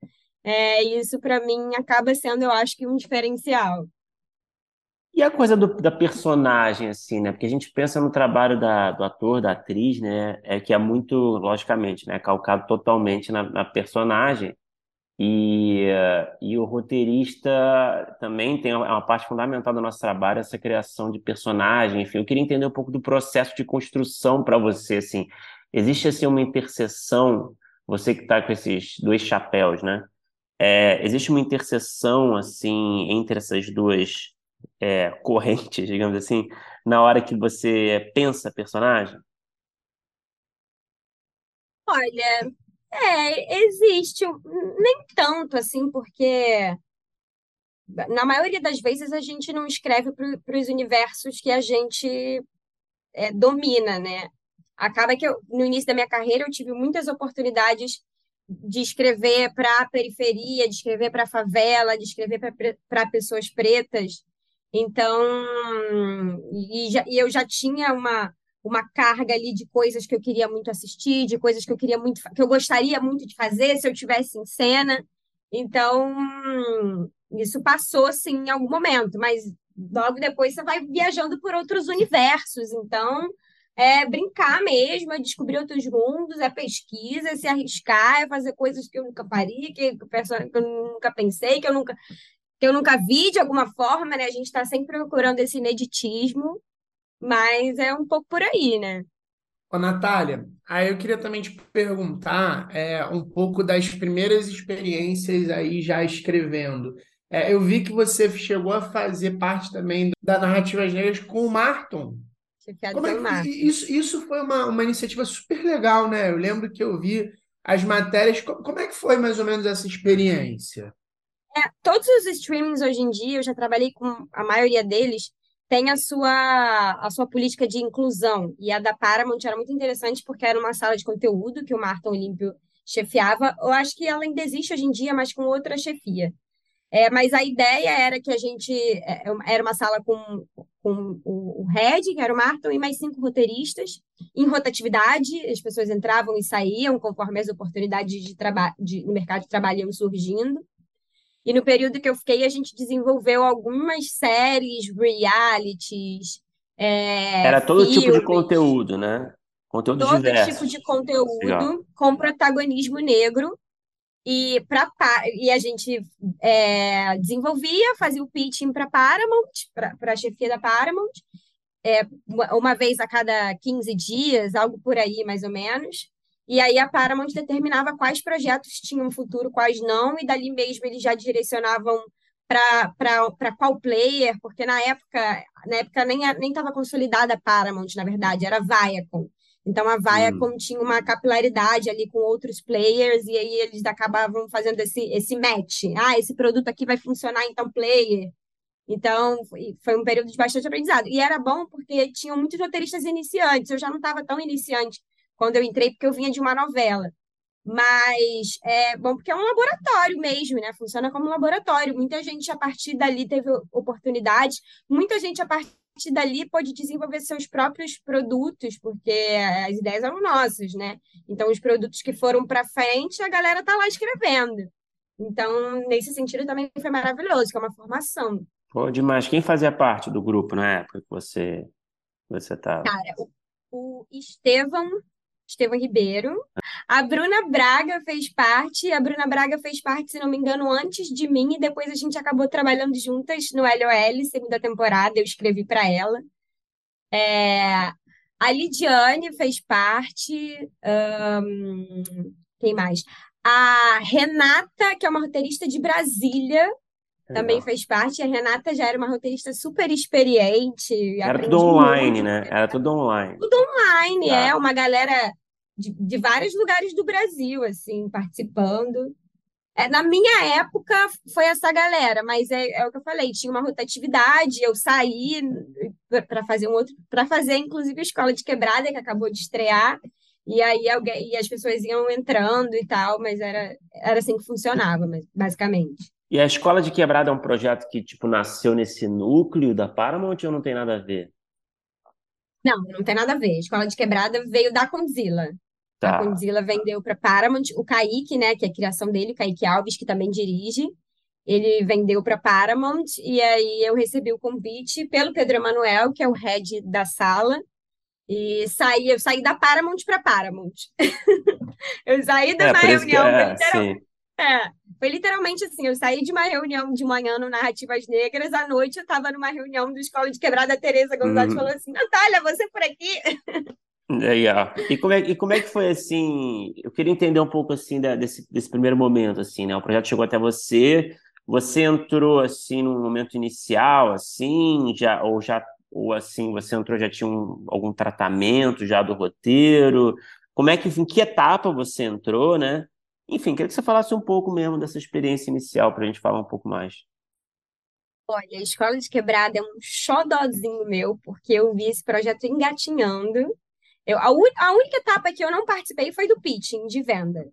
É, isso para mim acaba sendo, eu acho que um diferencial.
E a coisa do- da personagem, assim, né? Porque a gente pensa no trabalho da- do ator, da atriz, né? É que é muito, logicamente, né? Calcado totalmente na, na personagem. E, e o roteirista também tem uma, é uma parte fundamental do nosso trabalho, essa criação de personagem. Enfim, eu queria entender um pouco do processo de construção para você, assim. Existe, assim, uma interseção, você que está com esses dois chapéus, né? É, existe uma interseção, assim, entre essas duas é, <laughs> digamos assim, na hora que você pensa personagem?
Olha, é, existe, nem tanto assim, porque na maioria das vezes a gente não escreve para os universos que a gente é, domina, né? Acaba que eu, no início da minha carreira eu tive muitas oportunidades de escrever para a periferia, de escrever para a favela, de escrever para pessoas pretas. Então, e, já- e eu já tinha uma, uma carga ali de coisas que eu queria muito assistir, de coisas que eu queria muito, que eu gostaria muito de fazer se eu tivesse em cena. Então, isso passou assim em algum momento, mas logo depois você vai viajando por outros universos. Então, é brincar mesmo, é descobrir outros mundos, é pesquisa, é se arriscar, é fazer coisas que eu nunca faria, que, que eu nunca pensei, que eu nunca, que eu nunca vi de alguma forma, né? A gente está sempre procurando esse ineditismo. Mas é um pouco por aí, né?
Ô, Natália, aí eu queria também te perguntar é, um pouco das primeiras experiências aí já escrevendo. É, eu vi que você chegou a fazer parte também da Narrativas Negras com o Marton. Como é que isso, isso foi uma, uma iniciativa super legal, né? Eu lembro que eu vi as matérias. Como é que foi mais ou menos essa experiência?
É, todos os streamings hoje em dia, eu já trabalhei com a maioria deles, tem a sua, a sua política de inclusão. E a da Paramount era muito interessante porque era uma sala de conteúdo que o Martin Olímpio chefiava. Eu acho que ela ainda existe hoje em dia, mas com outra chefia. É, mas a ideia era que a gente é, é era uma sala com, com o, o Red, que era o Martin, e mais cinco roteiristas, em rotatividade, as pessoas entravam e saíam conforme as oportunidades de trabalho no mercado de trabalho iam surgindo. E no período que eu fiquei, a gente desenvolveu algumas séries, realities. É,
Era todo
filmes,
tipo de conteúdo, né? Conteúdo
todo
diverso.
tipo de conteúdo com protagonismo negro. E, pra, e a gente é, desenvolvia, fazia o pitching para Paramount, para a chefia da Paramount, é, uma, uma vez a cada 15 dias, algo por aí mais ou menos. E aí a Paramount determinava quais projetos tinham futuro, quais não, e dali mesmo eles já direcionavam para qual player, porque na época, na época nem nem estava consolidada a Paramount, na verdade, era a Viacom. Então a Viacom hum. tinha uma capilaridade ali com outros players e aí eles acabavam fazendo esse esse match. Ah, esse produto aqui vai funcionar então player. Então, foi um período de bastante aprendizado. E era bom porque tinham muitos roteiristas iniciantes. Eu já não estava tão iniciante quando eu entrei, porque eu vinha de uma novela. Mas é bom porque é um laboratório mesmo, né? Funciona como um laboratório. Muita gente a partir dali teve oportunidades, muita gente a partir dali pode desenvolver seus próprios produtos, porque as ideias eram nossas, né? Então, os produtos que foram para frente, a galera tá lá escrevendo. Então, nesse sentido, também foi maravilhoso, que é uma formação.
Pô, demais. Quem fazia parte do grupo na época que você você tá?
Cara, o, o Estevão Estevão Ribeiro. A Bruna Braga fez parte. A Bruna Braga fez parte, se não me engano, antes de mim, e depois a gente acabou trabalhando juntas no LOL, segunda temporada. Eu escrevi para ela. É... A Lidiane fez parte. Um... Quem mais? A Renata, que é uma roteirista de Brasília, também fez parte. A Renata já era uma roteirista super experiente.
Era tudo online, né? Era tudo online.
Tudo online, é. Uma galera de, de vários lugares do Brasil, assim, participando. É, na minha época foi essa galera, mas é, é, o que eu falei, tinha uma rotatividade, eu saí para fazer um outro, para fazer inclusive a escola de quebrada que acabou de estrear, e aí alguém, e as pessoas iam entrando e tal, mas era, era assim que funcionava, basicamente.
E a escola de quebrada é um projeto que tipo nasceu nesse núcleo da Paramount ou não tem nada a ver?
Não, não tem nada a ver. A escola de quebrada veio da Condzilla. Tá. A Condzilla vendeu para Paramount. O Kaique, né, que é a criação dele, o Kaique Alves, que também dirige, ele vendeu para Paramount e aí eu recebi o convite pelo Pedro Emanuel, que é o head da sala, e saí, eu saí da Paramount para Paramount. <laughs> eu saí de
é,
reunião,
é,
literal... é, foi literalmente assim, eu saí de uma reunião de manhã no Narrativas Negras, à noite eu estava numa reunião do Escola de Quebrada, a Tereza Gonzalez uhum. falou assim, Natália, você por aqui?
Ó. E como é, e como é que foi assim? Eu queria entender um pouco assim da, desse, desse primeiro momento, assim, né? O projeto chegou até você, você entrou assim no momento inicial, assim, já ou já ou assim você entrou já tinha um, algum tratamento já do roteiro? Como é que em que etapa você entrou, né? Enfim, queria que você falasse um pouco mesmo dessa experiência inicial para a gente falar um pouco mais.
Olha, a Escola de Quebrada é um xodózinho meu, porque eu vi esse projeto engatinhando eu, a, a única etapa que eu não participei foi do pitching de venda.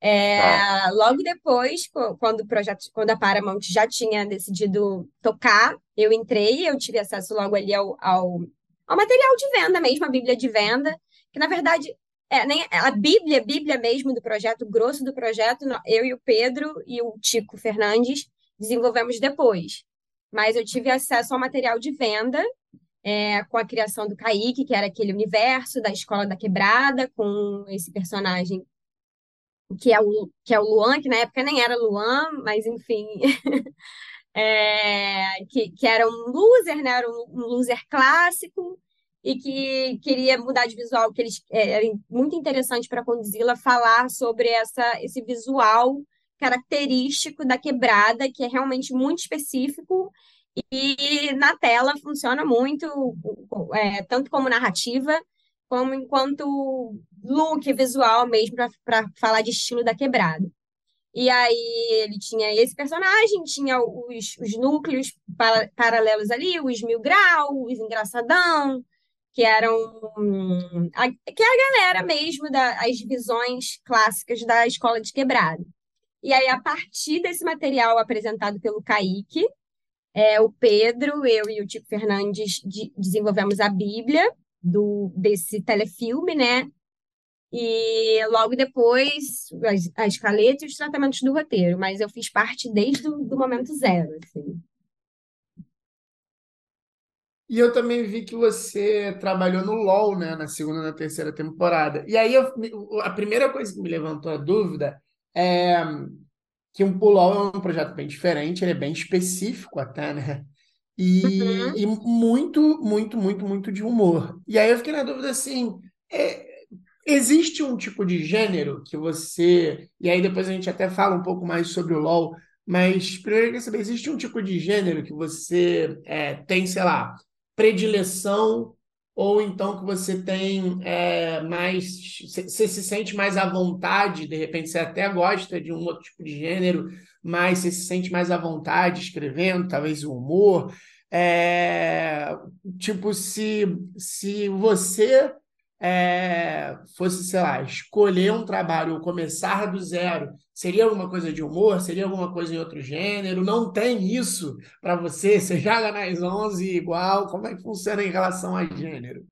É, tá. Logo depois, quando o projeto, quando a Paramount já tinha decidido tocar, eu entrei, eu tive acesso logo ali ao, ao, ao material de venda mesmo, a Bíblia de venda, que na verdade é, nem, a Bíblia, Bíblia mesmo do projeto, o grosso do projeto, eu e o Pedro e o Tico Fernandes desenvolvemos depois. Mas eu tive acesso ao material de venda é, com a criação do Kaique, que era aquele universo da Escola da Quebrada, com esse personagem que é o, que é o Luan, que na época nem era Luan, mas enfim, <laughs> é, que, que era um loser, né? Era um, um loser clássico, e que queria mudar de visual, que eles é, era muito interessante para conduzi-la falar sobre essa, esse visual característico da quebrada, que é realmente muito específico e na tela funciona muito, é, tanto como narrativa, como enquanto look visual mesmo, para falar de estilo da quebrada. E aí ele tinha esse personagem, tinha os, os núcleos para, paralelos ali, os mil graus, os engraçadão, que eram a, que é a galera mesmo das visões clássicas da escola de quebrada. E aí, a partir desse material apresentado pelo Kaique, é, o Pedro, eu e o Tico Fernandes de, desenvolvemos a Bíblia do, desse telefilme, né? E logo depois, as, a escaleta e os tratamentos do roteiro, mas eu fiz parte desde o do momento zero, assim.
E eu também vi que você trabalhou no LoL, né, na segunda e na terceira temporada. E aí eu, a primeira coisa que me levantou a dúvida é que o LoL é um projeto bem diferente, ele é bem específico até, né? E, uhum. e muito, muito, muito, muito de humor. E aí eu fiquei na dúvida assim, é, existe um tipo de gênero que você. E aí depois a gente até fala um pouco mais sobre o LoL, mas primeiro eu queria saber, existe um tipo de gênero que você é, tem, sei lá, predileção ou então que você tem é, mais. Você se sente mais à vontade, de repente você até gosta de um outro tipo de gênero, mas você se sente mais à vontade escrevendo, talvez o humor. É, tipo, se, se você é, fosse, sei lá, escolher um trabalho ou começar do zero, seria alguma coisa de humor? Seria alguma coisa em outro gênero? Não tem isso para você? Você joga nas 11 igual? Como é que funciona em relação a gênero?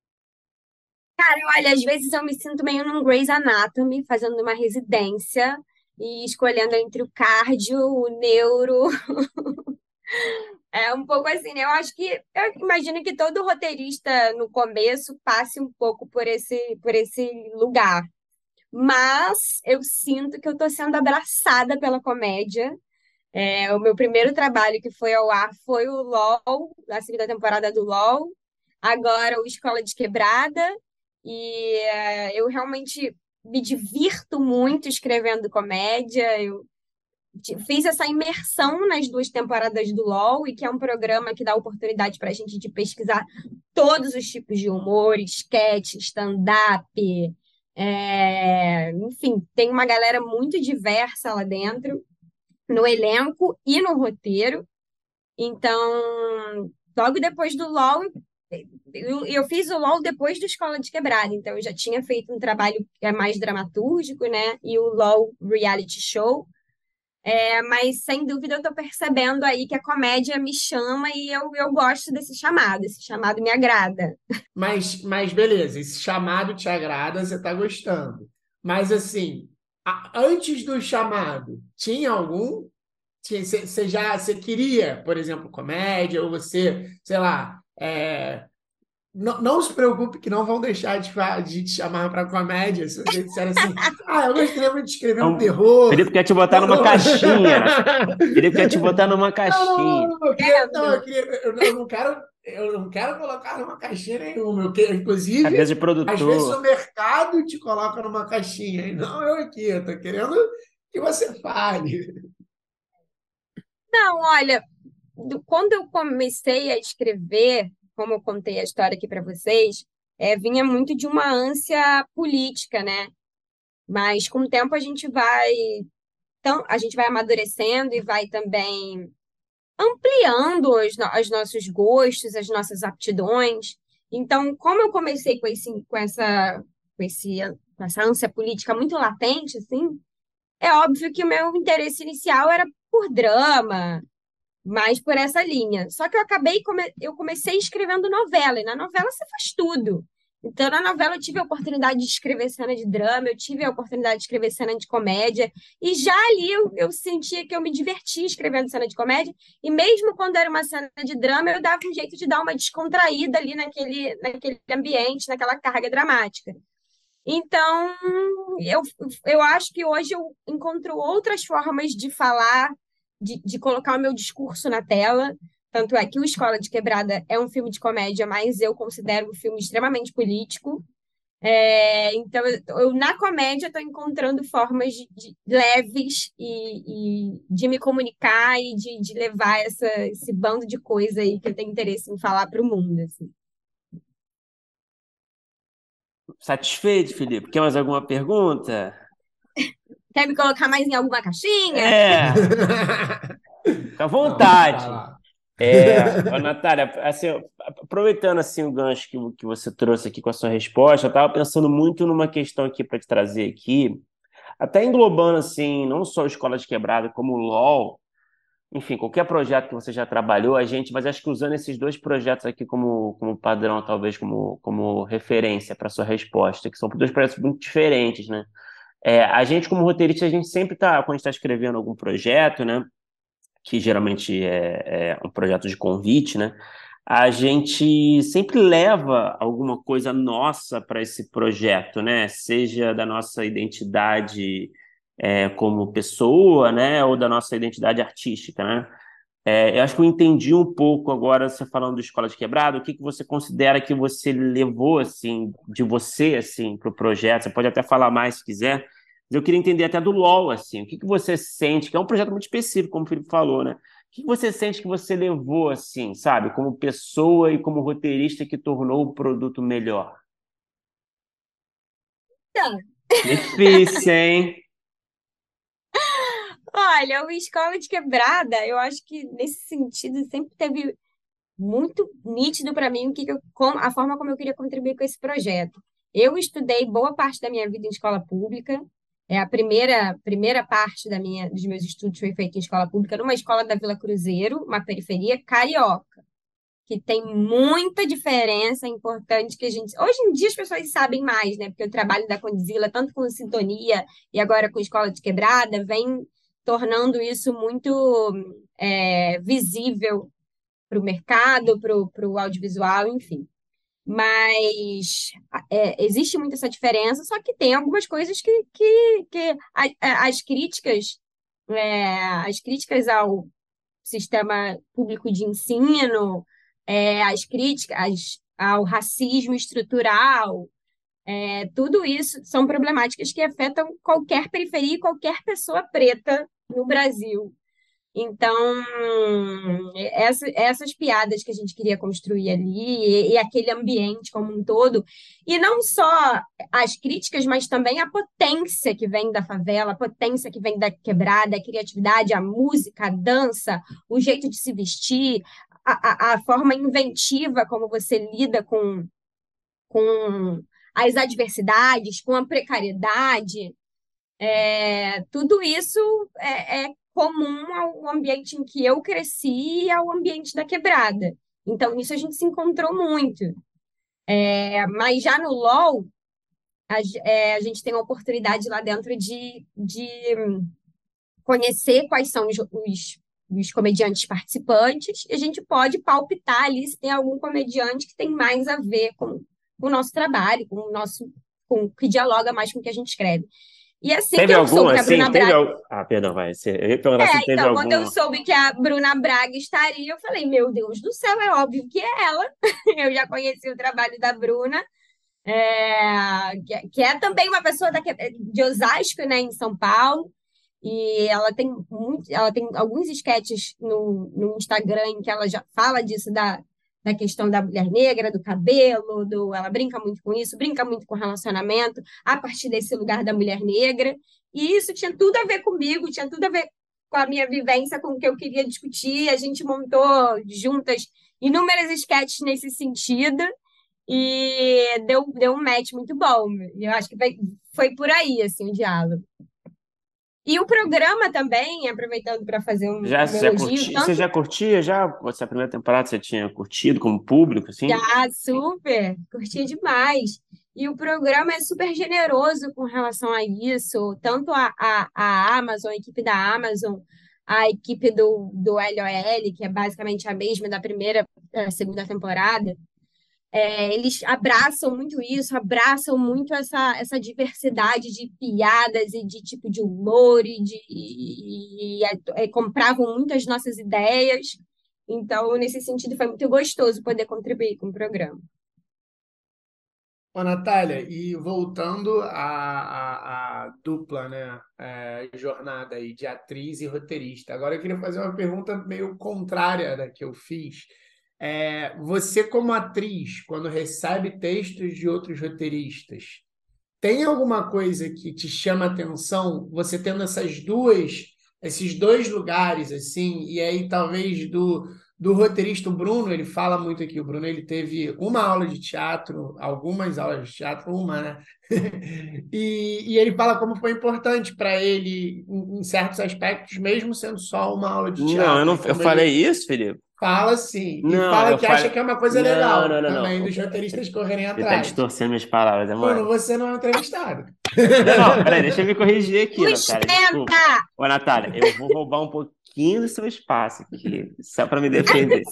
Cara, olha, às vezes eu me sinto meio num Grey's Anatomy, fazendo uma residência e escolhendo entre o cardio, o neuro. <laughs> É um pouco assim, né? Eu acho que eu imagino que todo roteirista no começo passe um pouco por esse por esse lugar. Mas eu sinto que eu estou sendo abraçada pela comédia. É, o meu primeiro trabalho que foi ao ar foi o LOL, a segunda temporada do LOL. Agora o Escola de Quebrada. E é, eu realmente me divirto muito escrevendo comédia. Eu fiz essa imersão nas duas temporadas do LOL, e que é um programa que dá oportunidade para a gente de pesquisar todos os tipos de humor, sketch, stand-up, é... enfim, tem uma galera muito diversa lá dentro, no elenco e no roteiro. Então, logo depois do LOL, eu, eu fiz o LOL depois do Escola de Quebrada, então eu já tinha feito um trabalho que é mais dramatúrgico, né? E o LOL Reality Show. É, mas sem dúvida eu estou percebendo aí que a comédia me chama e eu, eu gosto desse chamado, esse chamado me agrada.
Mas, mas beleza, esse chamado te agrada, você está gostando. Mas assim, antes do chamado, tinha algum? Você já você queria, por exemplo, comédia, ou você, sei lá, é, não, não se preocupe que não vão deixar de, de te chamar para comédia. Se você disser assim, <laughs> ah, eu gostaria muito de escrever um, um terror.
Felipe quer te botar numa caixinha. Felipe quer te botar numa <laughs> caixinha.
Não, eu, queria, não, eu, queria, eu, eu, não quero, eu não quero colocar numa caixinha nenhuma. Eu quero, inclusive,
às vezes, produtor.
às vezes o mercado te coloca numa caixinha. E não eu aqui. Eu tô querendo que você fale.
Não, olha, quando eu comecei a escrever como eu contei a história aqui para vocês, é, vinha muito de uma ânsia política, né? Mas com o tempo a gente vai então, a gente vai amadurecendo e vai também ampliando os, os nossos gostos, as nossas aptidões. Então, como eu comecei com, esse, com, essa, com, esse, com essa ânsia política muito latente, assim, é óbvio que o meu interesse inicial era por drama, mais por essa linha. Só que eu acabei, eu comecei escrevendo novela, e na novela você faz tudo. Então, na novela, eu tive a oportunidade de escrever cena de drama, eu tive a oportunidade de escrever cena de comédia, e já ali eu, eu sentia que eu me divertia escrevendo cena de comédia, e mesmo quando era uma cena de drama, eu dava um jeito de dar uma descontraída ali naquele, naquele ambiente, naquela carga dramática. Então, eu, eu acho que hoje eu encontro outras formas de falar de, de colocar o meu discurso na tela Tanto é que o Escola de Quebrada é um filme de comédia, mas eu considero um filme extremamente político. É, então, eu, na comédia estou encontrando formas de, de leves e, e, de me comunicar e de, de levar essa, esse bando de coisa aí que eu tenho interesse em falar para o mundo. Assim.
Satisfeito, Felipe? Quer mais alguma pergunta?
Quer me colocar mais em alguma caixinha?
É. Fica à vontade. Não, é, Natália, assim, aproveitando assim o gancho que, que você trouxe aqui com a sua resposta, eu estava pensando muito numa questão aqui para te trazer aqui, até englobando assim, não só a Escola de Quebrada, como o LOL, enfim, qualquer projeto que você já trabalhou, a gente, mas acho que usando esses dois projetos aqui como, como padrão, talvez como, como referência para sua resposta, que são dois projetos muito diferentes, né? É, a gente, como roteirista, a gente sempre está, quando está escrevendo algum projeto, né? que geralmente é, é um projeto de convite, né? A gente sempre leva alguma coisa nossa para esse projeto, né? Seja da nossa identidade é, como pessoa, né? Ou da nossa identidade artística, né? É, eu acho que eu entendi um pouco agora, você falando do Escola de Quebrado, o que, que você considera que você levou, assim, de você, assim, para o projeto? Você pode até falar mais se quiser, eu queria entender até do LOL, assim, o que, que você sente, que é um projeto muito específico, como o Felipe falou, né? O que, que você sente que você levou, assim, sabe, como pessoa e como roteirista que tornou o produto melhor?
Então.
Difícil, hein? <laughs>
Olha, o Escola de Quebrada, eu acho que nesse sentido sempre teve muito nítido para mim o que, eu, a forma como eu queria contribuir com esse projeto. Eu estudei boa parte da minha vida em escola pública, é a primeira, primeira parte da minha, dos meus estudos foi feita em escola pública, numa escola da Vila Cruzeiro, uma periferia carioca, que tem muita diferença importante que a gente. Hoje em dia as pessoas sabem mais, né? Porque o trabalho da Condzilla, tanto com sintonia e agora com escola de quebrada, vem tornando isso muito é, visível para o mercado, para o audiovisual, enfim. Mas é, existe muito essa diferença, só que tem algumas coisas que, que, que as críticas, é, as críticas ao sistema público de ensino, é, as críticas ao racismo estrutural, é, tudo isso são problemáticas que afetam qualquer periferia e qualquer pessoa preta no Brasil. Então, essa, essas piadas que a gente queria construir ali, e, e, aquele ambiente como um todo, e não só as críticas, mas também a potência que vem da favela, a potência que vem da quebrada, a criatividade, a música, a dança, o jeito de se vestir, a, a, a forma inventiva como você lida com, com as adversidades, com a precariedade. É, tudo isso é, é comum ao ambiente em que eu cresci e ao ambiente da quebrada. Então, nisso a gente se encontrou muito. É, mas já no LOL, a, é, a, gente tem a oportunidade lá dentro de, de conhecer quais são os, os, os, comediantes participantes, e a gente pode palpitar ali se tem algum comediante que tem mais a ver com, com o nosso trabalho, com o nosso, com que dialoga mais com o que a gente escreve. E assim
teve
que eu
algum,
soube que a
assim,
Bruna Braga.
Al... Ah, perdão, vai. Eu ia perguntar
é,
se teve
então,
algum...
quando eu soube que a Bruna Braga estaria, eu falei, meu Deus do céu, é óbvio que é ela. <laughs> eu já conheci o trabalho da Bruna, é... que é também uma pessoa da... de Osasco, né, em São Paulo. E ela tem muito, ela tem alguns sketches no, no Instagram em que ela já fala disso da, da questão da mulher negra, do cabelo, do, ela brinca muito com isso, brinca muito com relacionamento, a partir desse lugar da mulher negra. E isso tinha tudo a ver comigo, tinha tudo a ver com a minha vivência, com o que eu queria discutir. A gente montou juntas inúmeras sketches nesse sentido e deu, deu um match muito bom. Eu acho que foi, foi por aí, assim, o diálogo. E o programa também, aproveitando para fazer um,
já,
um
já
elogio,
curti,
tanto...
Você já curtia, já? Essa primeira temporada você tinha curtido como público, assim?
Já, super, curtia demais. E o programa é super generoso com relação a isso, tanto a, a, a Amazon, a equipe da Amazon, a equipe do, do LOL, que é basicamente a mesma da primeira, da segunda temporada, é, eles abraçam muito isso, abraçam muito essa, essa diversidade de piadas e de tipo de humor e, de, e, e, e, e compravam muito as nossas ideias. Então, nesse sentido, foi muito gostoso poder contribuir com o programa.
Ô, Natália, e voltando à, à, à dupla, né, é, jornada aí de atriz e roteirista. Agora eu queria fazer uma pergunta meio contrária da que eu fiz. É, você, como atriz, quando recebe textos de outros roteiristas, tem alguma coisa que te chama atenção? Você tendo essas duas, esses dois lugares, assim, e aí talvez do do roteirista, o Bruno, ele fala muito aqui. O Bruno ele teve uma aula de teatro, algumas aulas de teatro, uma, né? <laughs> e, e ele fala como foi importante para ele em, em, certos aspectos, mesmo sendo só uma aula de teatro.
Não, eu, não, eu falei isso, Felipe.
Fala sim. Não, e fala que acha que é uma coisa não, legal não, não, também dos roteiristas correrem atrás. Ele tá
distorcendo minhas palavras, é
Bruno, você não é um entrevistado.
Não, não, peraí, deixa eu me corrigir aqui, Natália. Ô, Natália, eu vou roubar um pouquinho do seu espaço aqui, só para me defender.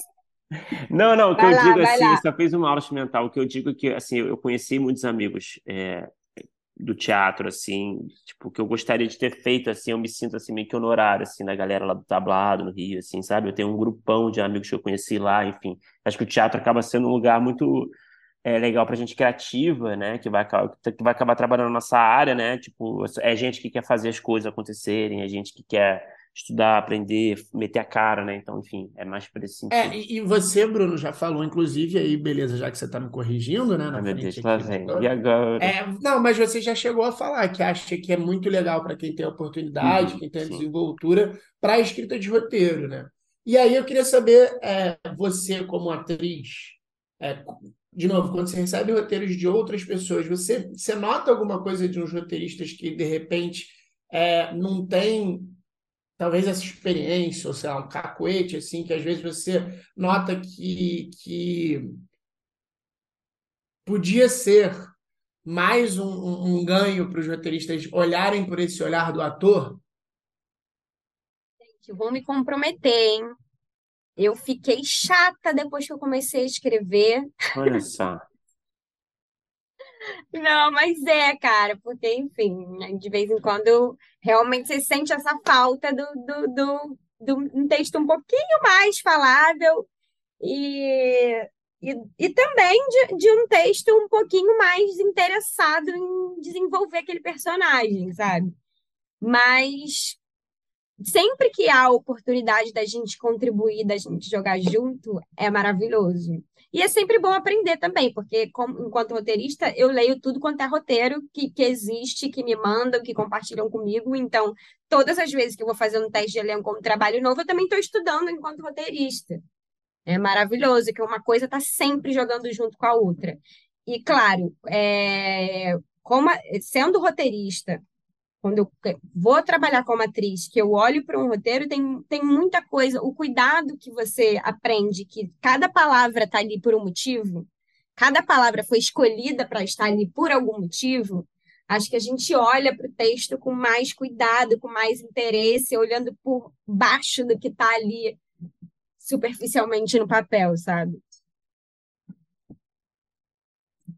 Não, não, o que vai eu lá, digo assim, lá. só fez uma aula mental. O que eu digo é que assim, eu conheci muitos amigos é, do teatro, assim, tipo, que eu gostaria de ter feito, assim, eu me sinto assim meio que honorário, assim, da galera lá do tablado, no Rio, assim, sabe? Eu tenho um grupão de amigos que eu conheci lá, enfim. Acho que o teatro acaba sendo um lugar muito é, legal para gente criativa, né? Que vai, que vai acabar trabalhando na nossa área, né? Tipo, é gente que quer fazer as coisas acontecerem, é gente que quer estudar, aprender, meter a cara, né? Então, enfim, é mais para esse
é, sentido. É, e, você, Bruno, já falou, inclusive, aí, beleza, já que você está me corrigindo, né?
Na meu Deus, lá vem. E agora?
É, não, mas você já chegou a falar que acha que é muito legal para quem tem oportunidade, uhum, quem tem a desenvoltura, para a escrita de roteiro, né? E aí eu queria saber, é, você como atriz, é, de novo, quando você recebe roteiros de outras pessoas, você, você nota alguma coisa de uns roteiristas que, de repente, é, não tem talvez essa experiência, ou sei lá, um cacuete, assim, que às vezes você nota que, que podia ser mais um, um, ganho para os roteiristas olharem por esse olhar do ator?
Gente, vou me comprometer, hein? Eu fiquei chata depois que eu comecei a escrever.
Olha só.
Não, mas é, cara, porque, enfim, né, de vez em quando realmente você sente essa falta do, do, do, do um texto um pouquinho mais falável e, e, e também de, de um texto um pouquinho mais interessado em desenvolver aquele personagem, sabe? Mas sempre que há oportunidade da gente contribuir, da gente jogar junto, é maravilhoso. E é sempre bom aprender também, porque como, enquanto roteirista, eu leio tudo quanto é roteiro que, que existe, que me mandam, que compartilham comigo. Então, todas as vezes que eu vou fazer um teste de elenco como trabalho novo, eu também estou estudando enquanto roteirista. É maravilhoso que uma coisa está sempre jogando junto com a outra. E, claro, é, como, sendo roteirista, quando eu vou trabalhar como atriz, que eu olho para um roteiro, tem, tem muita coisa, o cuidado que você aprende, que cada palavra está ali por um motivo, cada palavra foi escolhida para estar ali por algum motivo, acho que a gente olha para o texto com mais cuidado, com mais interesse, olhando por baixo do que está ali superficialmente no papel, sabe?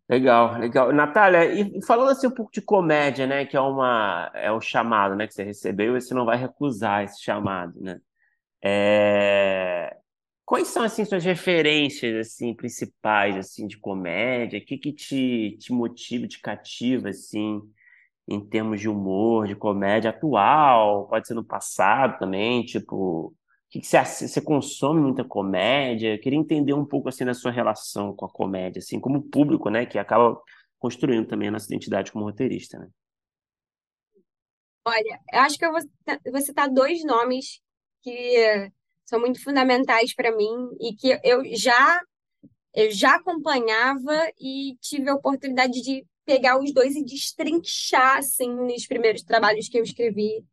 Legal, legal. Natália, e falando assim um pouco de comédia, né, que é uma é um chamado, né, que você recebeu, e você não vai recusar esse chamado, né? É... Quais são assim suas referências assim principais assim de comédia? O que que te, te motiva, te cativa assim em termos de humor, de comédia atual? Pode ser no passado também, tipo que, você, você consome muita comédia? Eu queria entender um pouco assim da sua relação com a comédia, assim, como público, né, que acaba construindo também a nossa identidade como roteirista, né?
Olha, eu acho que eu vou, dois nomes que são muito fundamentais para mim e que eu já eu já acompanhava e tive a oportunidade de pegar os dois e destrinchar assim nos primeiros trabalhos que eu escrevi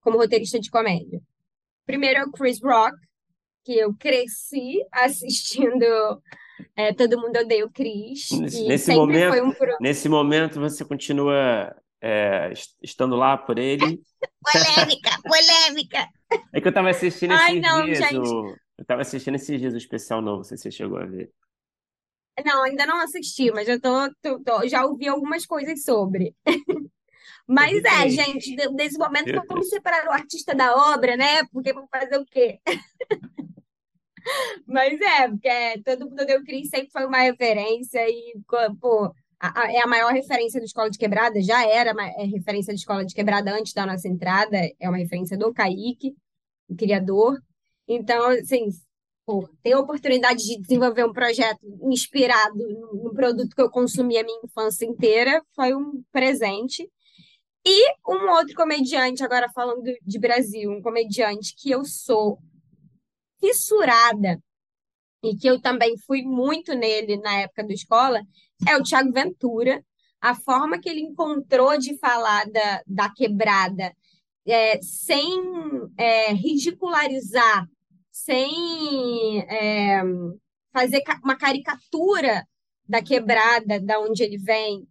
como roteirista de comédia. Primeiro é o Chris Rock, que eu cresci <laughs> assistindo é, Todo Mundo Odeia o Chris.
Nesse, momento, um pro... nesse momento você continua é, estando lá por ele. <laughs>
polêmica, polêmica!
É que eu estava assistindo esses Ai, não, dias. Gente. O... Eu estava assistindo esses dias o especial novo, não sei se você chegou a ver.
Não, ainda não assisti, mas eu tô, tô, tô já ouvi algumas coisas sobre. <laughs> Mas é, gente, nesse momento vamos separar o artista da obra, né? Porque vamos fazer o quê? <laughs> Mas é, porque é, todo mundo deu Cris sempre foi uma referência e, pô, a, a, é a maior referência do Escola de Quebrada, já era é referência de Escola de Quebrada antes da nossa entrada, é uma referência do Kaique, o criador. Então, assim, pô, ter a oportunidade de desenvolver um projeto inspirado no produto que eu consumi a minha infância inteira foi um presente. E um outro comediante, agora falando de Brasil, um comediante que eu sou fissurada e que eu também fui muito nele na época da escola, é o Tiago Ventura. A forma que ele encontrou de falar da, da quebrada, é, sem é, ridicularizar, sem é, fazer uma caricatura da quebrada, da onde ele vem,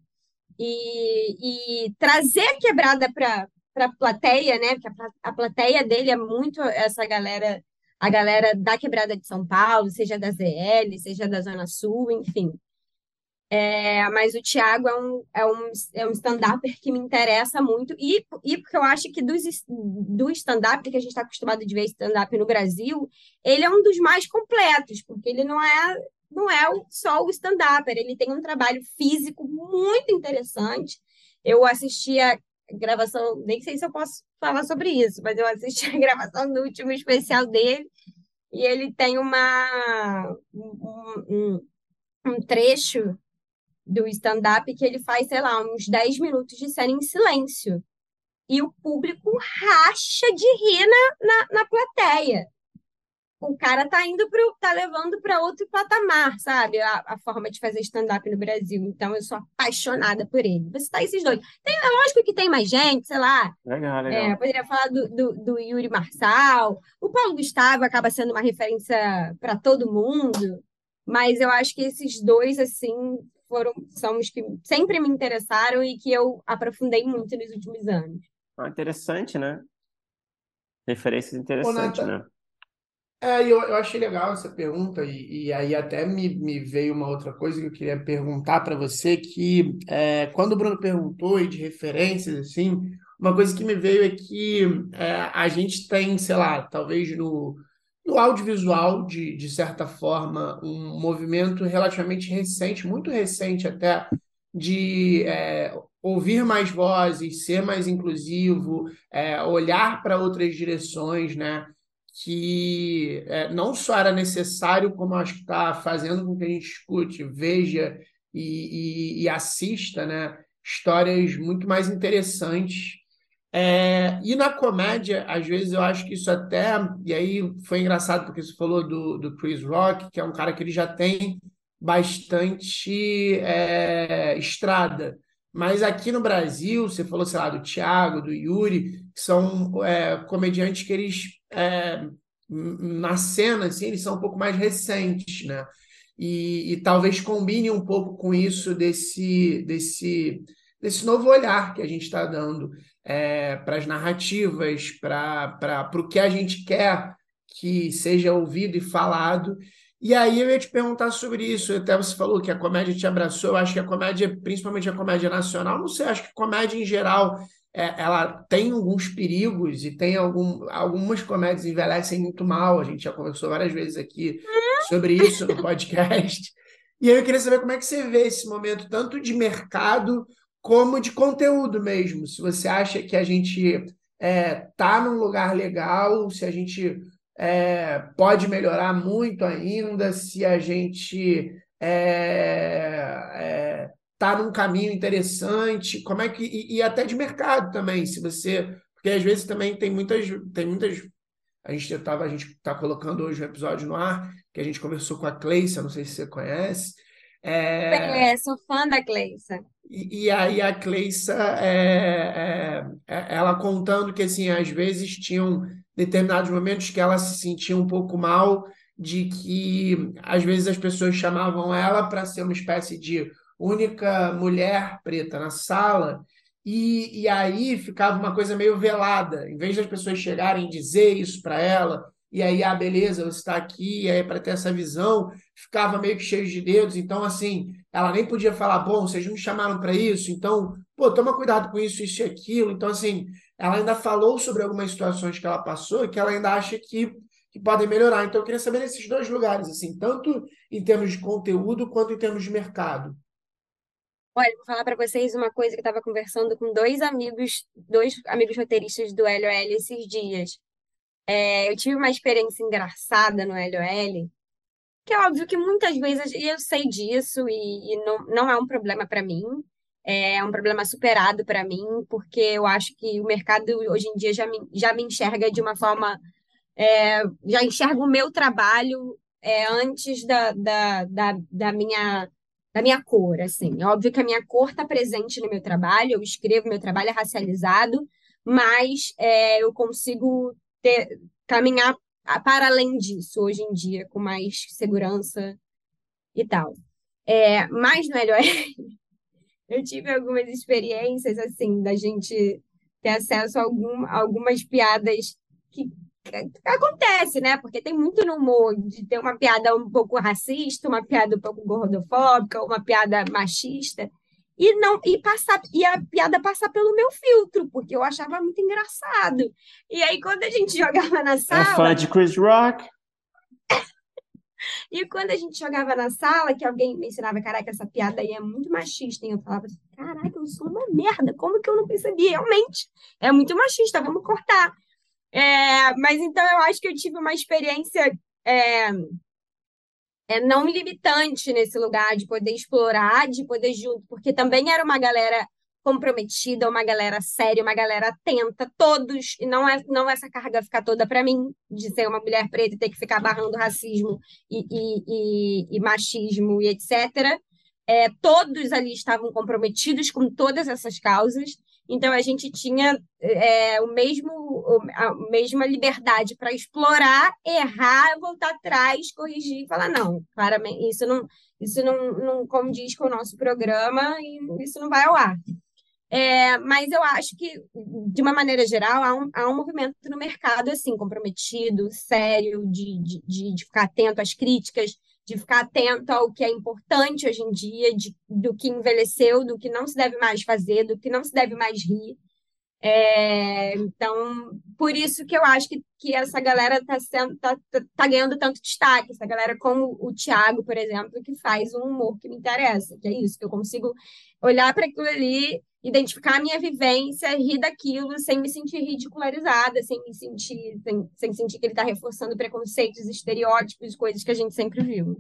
e, e trazer a quebrada para a plateia, né? Porque a, a plateia dele é muito essa galera a galera da Quebrada de São Paulo, seja da ZL, seja da Zona Sul, enfim. É, mas o Thiago é um, é um, é um stand-upper que me interessa muito, e, e porque eu acho que dos, do stand-up, que a gente está acostumado de ver stand-up no Brasil, ele é um dos mais completos, porque ele não é, não é só o stand-upper, ele tem um trabalho físico muito interessante. Eu assistia gravação, nem sei se eu posso falar sobre isso, mas eu assisti <laughs> a gravação do último especial dele e ele tem uma um, um, um trecho do stand-up que ele faz, sei lá, uns 10 minutos de cena em silêncio. E o público racha de rir na, na, na plateia o cara tá indo pro, tá levando para outro patamar, sabe? A, a forma de fazer stand-up no Brasil. Então, eu sou apaixonada por ele. Você tá esses dois. Tem, é lógico que tem mais gente, sei lá.
Legal, legal.
É, poderia falar do, do, do, Yuri Marçal. O Paulo Gustavo acaba sendo uma referência para todo mundo. Mas eu acho que esses dois, assim, foram, são os que sempre me interessaram e que eu aprofundei muito nos últimos anos.
Ah, interessante, né? Referências interessantes, Ô, né?
É, eu, eu achei legal essa pergunta, e, e aí até me, me veio uma outra coisa que eu queria perguntar para você, que é, quando o Bruno perguntou e de referências, assim, uma coisa que me veio é que é, a gente tem, sei lá, talvez no, no audiovisual, de, de certa forma, um movimento relativamente recente, muito recente até, de é, ouvir mais vozes, ser mais inclusivo, é, olhar para outras direções, né? Que é, não só era necessário, como acho que está fazendo com que a gente escute, veja e, e, e assista né, histórias muito mais interessantes. É, e na comédia, às vezes eu acho que isso até. E aí foi engraçado porque você falou do, do Chris Rock, que é um cara que ele já tem bastante é, estrada. Mas aqui no Brasil, você falou, sei lá, do Thiago, do Yuri, que são é, comediantes que eles, é, na cena, assim, eles são um pouco mais recentes, né? E, e talvez combine um pouco com isso desse, desse, desse novo olhar que a gente está dando é, para as narrativas, para o que a gente quer que seja ouvido e falado. E aí eu ia te perguntar sobre isso. Até você falou que a comédia te abraçou. Eu acho que a comédia, principalmente a comédia nacional, não sei, acho que comédia em geral, é, ela tem alguns perigos e tem algum, algumas comédias envelhecem muito mal. A gente já conversou várias vezes aqui sobre isso no podcast. E eu queria saber como é que você vê esse momento, tanto de mercado como de conteúdo mesmo. Se você acha que a gente é, tá num lugar legal, se a gente é, pode melhorar muito ainda se a gente está é, é, tá num caminho interessante, como é que e, e, até de mercado também, se você porque às vezes também tem muitas tem muitas a gente estava a gente está colocando hoje um episódio no ar que a gente conversou com a Cleissa, não sei se você conhece.
É, é sou fã da Cleissa.
E, e aí a Cleissa, é, é, é, ela contando que assim às vezes tinham determinados momentos que ela se sentia um pouco mal, de que às vezes as pessoas chamavam ela para ser uma espécie de única mulher preta na sala, e, e aí ficava uma coisa meio velada. Em vez das pessoas chegarem e dizer isso para ela, e aí, ah, beleza, você está aqui, e aí para ter essa visão, ficava meio que cheio de dedos. Então, assim, ela nem podia falar, bom, vocês não me chamaram para isso, então, pô, toma cuidado com isso, isso e aquilo. Então, assim, ela ainda falou sobre algumas situações que ela passou e que ela ainda acha que, que podem melhorar. Então, eu queria saber nesses dois lugares, assim, tanto em termos de conteúdo quanto em termos de mercado.
Olha, vou falar para vocês uma coisa que eu estava conversando com dois amigos, dois amigos roteiristas do LOL esses dias. É, eu tive uma experiência engraçada no LOL, que é óbvio que muitas vezes, e eu sei disso, e, e não, não é um problema para mim, é um problema superado para mim, porque eu acho que o mercado hoje em dia já me, já me enxerga de uma forma. É, já enxerga o meu trabalho é, antes da, da, da, da, minha, da minha cor. Assim. É óbvio que a minha cor está presente no meu trabalho, eu escrevo, meu trabalho é racializado, mas é, eu consigo ter, caminhar para além disso hoje em dia, com mais segurança e tal. É, mas no LOL, <laughs> eu tive algumas experiências, assim, da gente ter acesso a algum, algumas piadas que, que, acontece, né? Porque tem muito no humor de ter uma piada um pouco racista, uma piada um pouco gordofóbica, uma piada machista e não e passar e a piada passar pelo meu filtro, porque eu achava muito engraçado. E aí quando a gente <laughs> jogava na sala,
é fã de Chris Rock? <laughs>
e quando a gente jogava na sala, que alguém me ensinava, caraca, essa piada aí é muito machista, e eu falava assim, caraca, eu sou uma merda, como que eu não percebi? Realmente, é muito machista, vamos cortar. É, mas então eu acho que eu tive uma experiência é, é, não limitante nesse lugar de poder explorar, de poder junto, porque também era uma galera comprometida, uma galera séria, uma galera atenta, todos, e não é não essa carga ficar toda para mim, de ser uma mulher preta e ter que ficar barrando racismo e, e, e, e machismo e etc. É, todos ali estavam comprometidos com todas essas causas, então a gente tinha é, o mesmo, a mesma liberdade para explorar, errar, voltar atrás, corrigir e falar, não, claramente, isso não, isso não, não condiz com o nosso programa e isso não vai ao ar. É, mas eu acho que, de uma maneira geral, há um, há um movimento no mercado assim, comprometido, sério, de, de, de ficar atento às críticas, de ficar atento ao que é importante hoje em dia, de, do que envelheceu, do que não se deve mais fazer, do que não se deve mais rir. É, então, por isso que eu acho que, que essa galera está tá, tá, tá ganhando tanto destaque, essa galera como o Thiago, por exemplo, que faz um humor que me interessa, que é isso, que eu consigo olhar para aquilo ali, identificar a minha vivência, rir daquilo sem me sentir ridicularizada, sem me sentir, sem, sem sentir que ele está reforçando preconceitos, estereótipos, coisas que a gente sempre viu.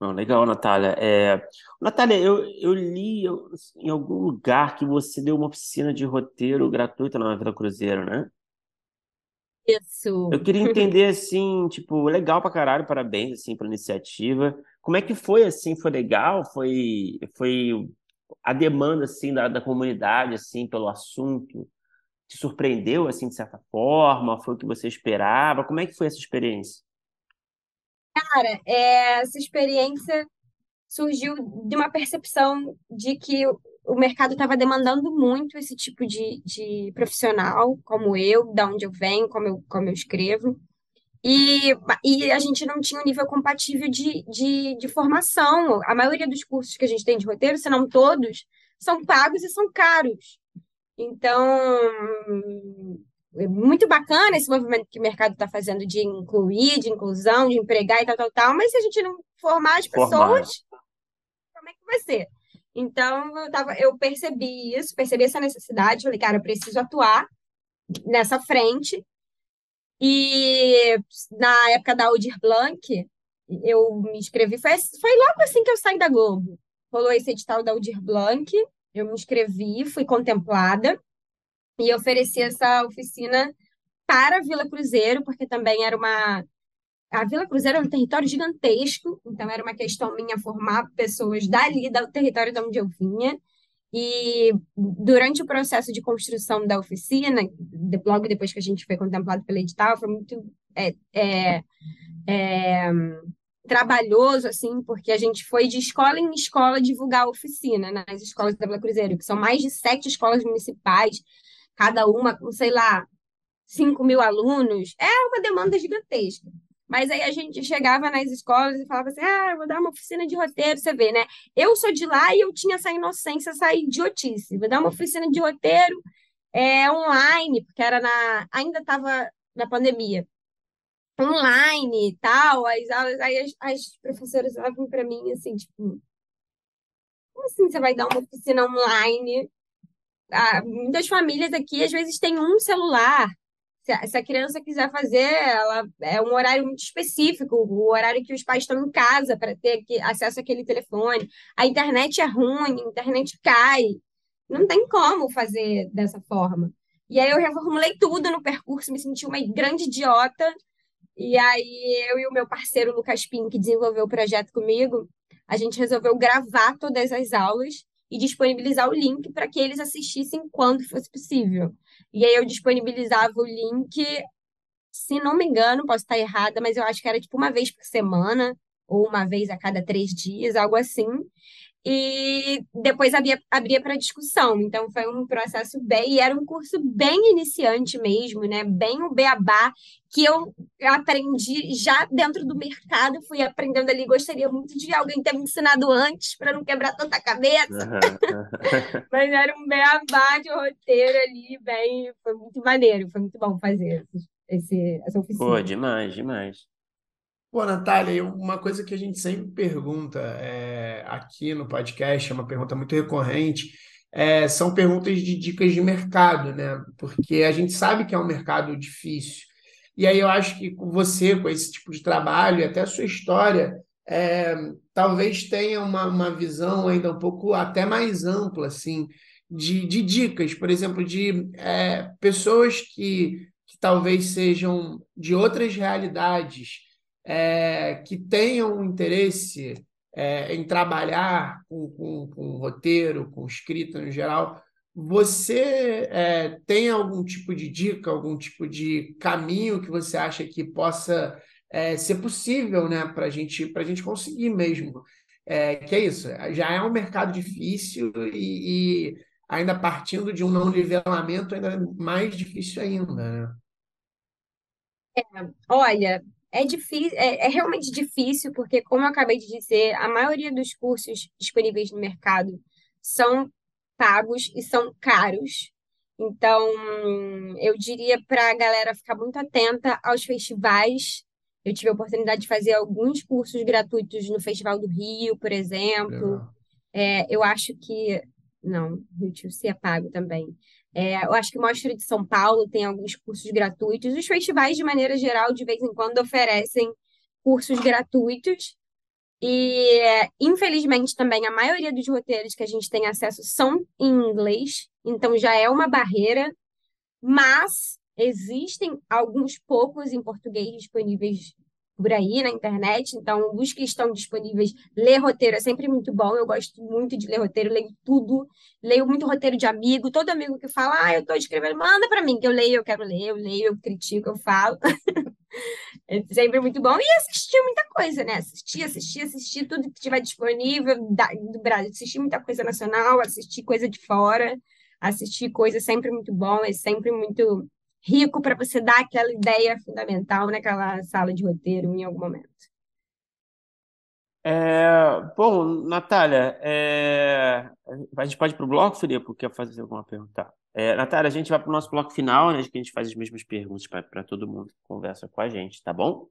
Não, legal, Natália. É... Natália, eu, eu li eu, em algum lugar que você deu uma oficina de roteiro gratuita na Vila Cruzeiro, né?
Isso.
Eu queria <laughs> entender, assim, tipo, legal pra caralho, parabéns, assim, pela iniciativa. Como é que foi, assim, foi legal? Foi, foi a demanda, assim, da, da comunidade, assim, pelo assunto? Te surpreendeu, assim, de certa forma? Foi o que você esperava? Como é que foi essa experiência?
Cara, é, essa experiência surgiu de uma percepção de que o mercado estava demandando muito esse tipo de, de profissional, como eu, da onde eu venho, como eu, como eu escrevo. E, e a gente não tinha um nível compatível de, de, de formação. A maioria dos cursos que a gente tem de roteiro, se não todos, são pagos e são caros. Então, é muito bacana esse movimento que o mercado está fazendo de incluir, de inclusão, de empregar e tal, tal, tal, mas se a gente não formar as pessoas, formar. como é que vai ser? Então, eu, tava, eu percebi isso, percebi essa necessidade, falei, cara, eu preciso atuar nessa frente. E na época da Aldir Blanc, eu me inscrevi, foi, foi logo assim que eu saí da Globo. Rolou esse edital da Aldir Blanc, eu me inscrevi, fui contemplada e ofereci essa oficina para a Vila Cruzeiro, porque também era uma a Vila Cruzeiro é um território gigantesco, então era uma questão minha formar pessoas dali, do território de onde eu vinha. E durante o processo de construção da oficina, logo depois que a gente foi contemplado pelo edital, foi muito é, é, é, trabalhoso, assim, porque a gente foi de escola em escola divulgar a oficina nas escolas da Vila Cruzeiro, que são mais de sete escolas municipais, cada uma com, sei lá, 5 mil alunos. É uma demanda gigantesca. Mas aí a gente chegava nas escolas e falava assim: ah, vou dar uma oficina de roteiro, você vê, né? Eu sou de lá e eu tinha essa inocência, essa idiotice. Vou dar uma oficina de roteiro é, online, porque era na, ainda estava na pandemia, online e tal, as aulas, aí as, as professoras olhavam para mim assim, tipo, como assim você vai dar uma oficina online? Ah, muitas famílias aqui às vezes têm um celular. Se a, se a criança quiser fazer, ela é um horário muito específico, o horário que os pais estão em casa para ter aqui, acesso àquele telefone. A internet é ruim, a internet cai. Não tem como fazer dessa forma. E aí eu reformulei tudo no percurso, me senti uma grande idiota. E aí eu e o meu parceiro Lucas Pim, que desenvolveu o projeto comigo, a gente resolveu gravar todas as aulas e disponibilizar o link para que eles assistissem quando fosse possível. E aí eu disponibilizava o link, se não me engano, posso estar errada, mas eu acho que era tipo uma vez por semana ou uma vez a cada três dias, algo assim e depois abria, abria para discussão. Então, foi um processo bem, e era um curso bem iniciante mesmo, né? Bem o beabá, que eu aprendi já dentro do mercado, fui aprendendo ali. Gostaria muito de alguém ter me ensinado antes, para não quebrar tanta cabeça. <laughs> Mas era um beabá de roteiro ali, bem. Foi muito maneiro, foi muito bom fazer esse, essa oficina.
Pô, demais, demais.
Pô, Natália, uma coisa que a gente sempre pergunta é, aqui no podcast, é uma pergunta muito recorrente, é, são perguntas de dicas de mercado, né? Porque a gente sabe que é um mercado difícil. E aí eu acho que você, com esse tipo de trabalho e até a sua história, é, talvez tenha uma, uma visão ainda um pouco até mais ampla, assim, de, de dicas, por exemplo, de é, pessoas que, que talvez sejam de outras realidades é, que tenham interesse é, em trabalhar com, com, com, roteiro, com escrita no geral, você é, tem algum tipo de dica, algum tipo de caminho que você acha que possa é, ser possível né, para gente, a gente conseguir mesmo? É, que é isso, já é um mercado difícil e, e ainda partindo de um não nivelamento ainda mais difícil ainda, né?
É, olha, é difícil, é, é, realmente difícil, porque, como eu acabei de dizer, a maioria dos cursos disponíveis no mercado são pagos e são caros. Então, eu diria para a galera ficar muito atenta aos festivais. Eu tive a oportunidade de fazer alguns cursos gratuitos no Festival do Rio, por exemplo. É, eu acho que. Não, Rio Tio se é pago também. É, eu acho que Mostra de São Paulo tem alguns cursos gratuitos. Os festivais, de maneira geral, de vez em quando oferecem cursos gratuitos. E, infelizmente, também a maioria dos roteiros que a gente tem acesso são em inglês, então já é uma barreira, mas existem alguns poucos em português disponíveis por aí na internet, então os que estão disponíveis, ler roteiro é sempre muito bom, eu gosto muito de ler roteiro, leio tudo, leio muito roteiro de amigo, todo amigo que fala, ah, eu estou escrevendo, manda para mim, que eu leio, eu quero ler, eu leio, eu critico, eu falo. <laughs> é sempre muito bom, e assistir muita coisa, né, assistir, assistir, assistir tudo que tiver disponível do Brasil, assistir muita coisa nacional, assistir coisa de fora, assistir coisa sempre muito bom, é sempre muito rico para você dar aquela ideia fundamental naquela sala de roteiro em algum momento.
É, bom, Natália, é, a gente pode ir para o bloco, Filipe, quer fazer alguma pergunta? É, Natália, a gente vai para o nosso bloco final, né, que a gente faz as mesmas perguntas para todo mundo que conversa com a gente, tá bom?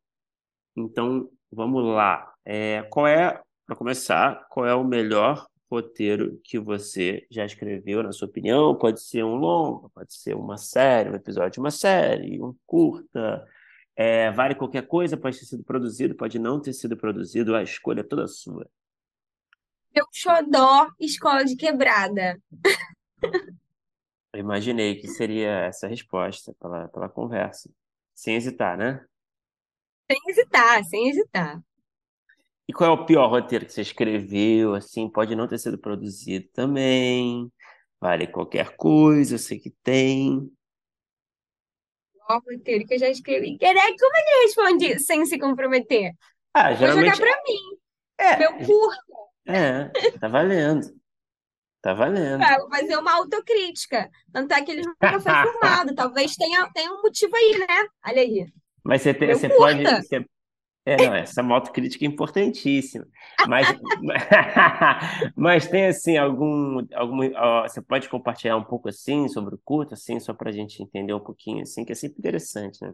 Então, vamos lá. É, qual é, para começar, qual é o melhor roteiro que você já escreveu, na sua opinião. Pode ser um longo, pode ser uma série, um episódio de uma série, um curta. É, vale qualquer coisa, pode ter sido produzido, pode não ter sido produzido, a escolha é toda sua.
Meu xodó, Escola de Quebrada.
Eu imaginei que seria essa resposta pela, pela conversa. Sem hesitar, né?
Sem hesitar, sem hesitar.
E qual é o pior roteiro que você escreveu? Assim, pode não ter sido produzido também. Vale qualquer coisa, eu sei que tem.
O roteiro que eu já escrevi. Como é que responde sem se comprometer?
Ah,
Vou
geralmente.
jogar pra mim.
É,
Meu curto.
é, tá valendo. Tá valendo.
É, vou fazer uma autocrítica. Tanto é que ele nunca foi filmado. <laughs> Talvez tenha, tenha um motivo aí, né? Olha aí.
Mas você, tem, você pode, você É, não, essa autocrítica é importantíssima. Mas, <laughs> mas tem assim algum, algum, ó, você pode compartilhar um pouco assim sobre o curto, assim, só para a gente entender um pouquinho, assim, que é sempre interessante, né?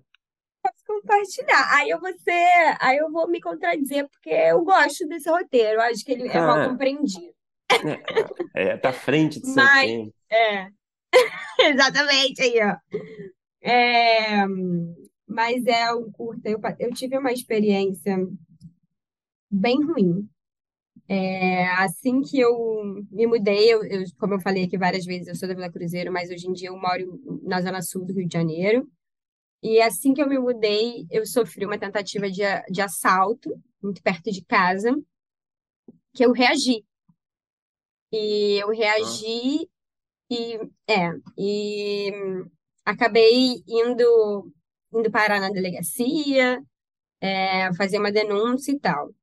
Posso compartilhar. Aí eu vou ser, aí eu vou me contradizer, porque eu gosto desse roteiro. Eu acho que ele é mal
Ah,
compreendido.
é, é, tá à frente do seu
Mas,
tempo.
é, <laughs> exatamente aí, ó. É, mas é um curta. Eu, eu tive uma experiência bem ruim. É, assim que eu me mudei, eu, eu- como eu falei aqui várias vezes, eu sou da Vila Cruzeiro, mas hoje em dia eu moro na zona sul do Rio de Janeiro. E assim que eu me mudei, eu sofri uma tentativa de, de assalto, muito perto de casa, que eu reagi. E eu reagi e, é, e acabei indo, indo parar na delegacia, é, fazer uma denúncia e tal.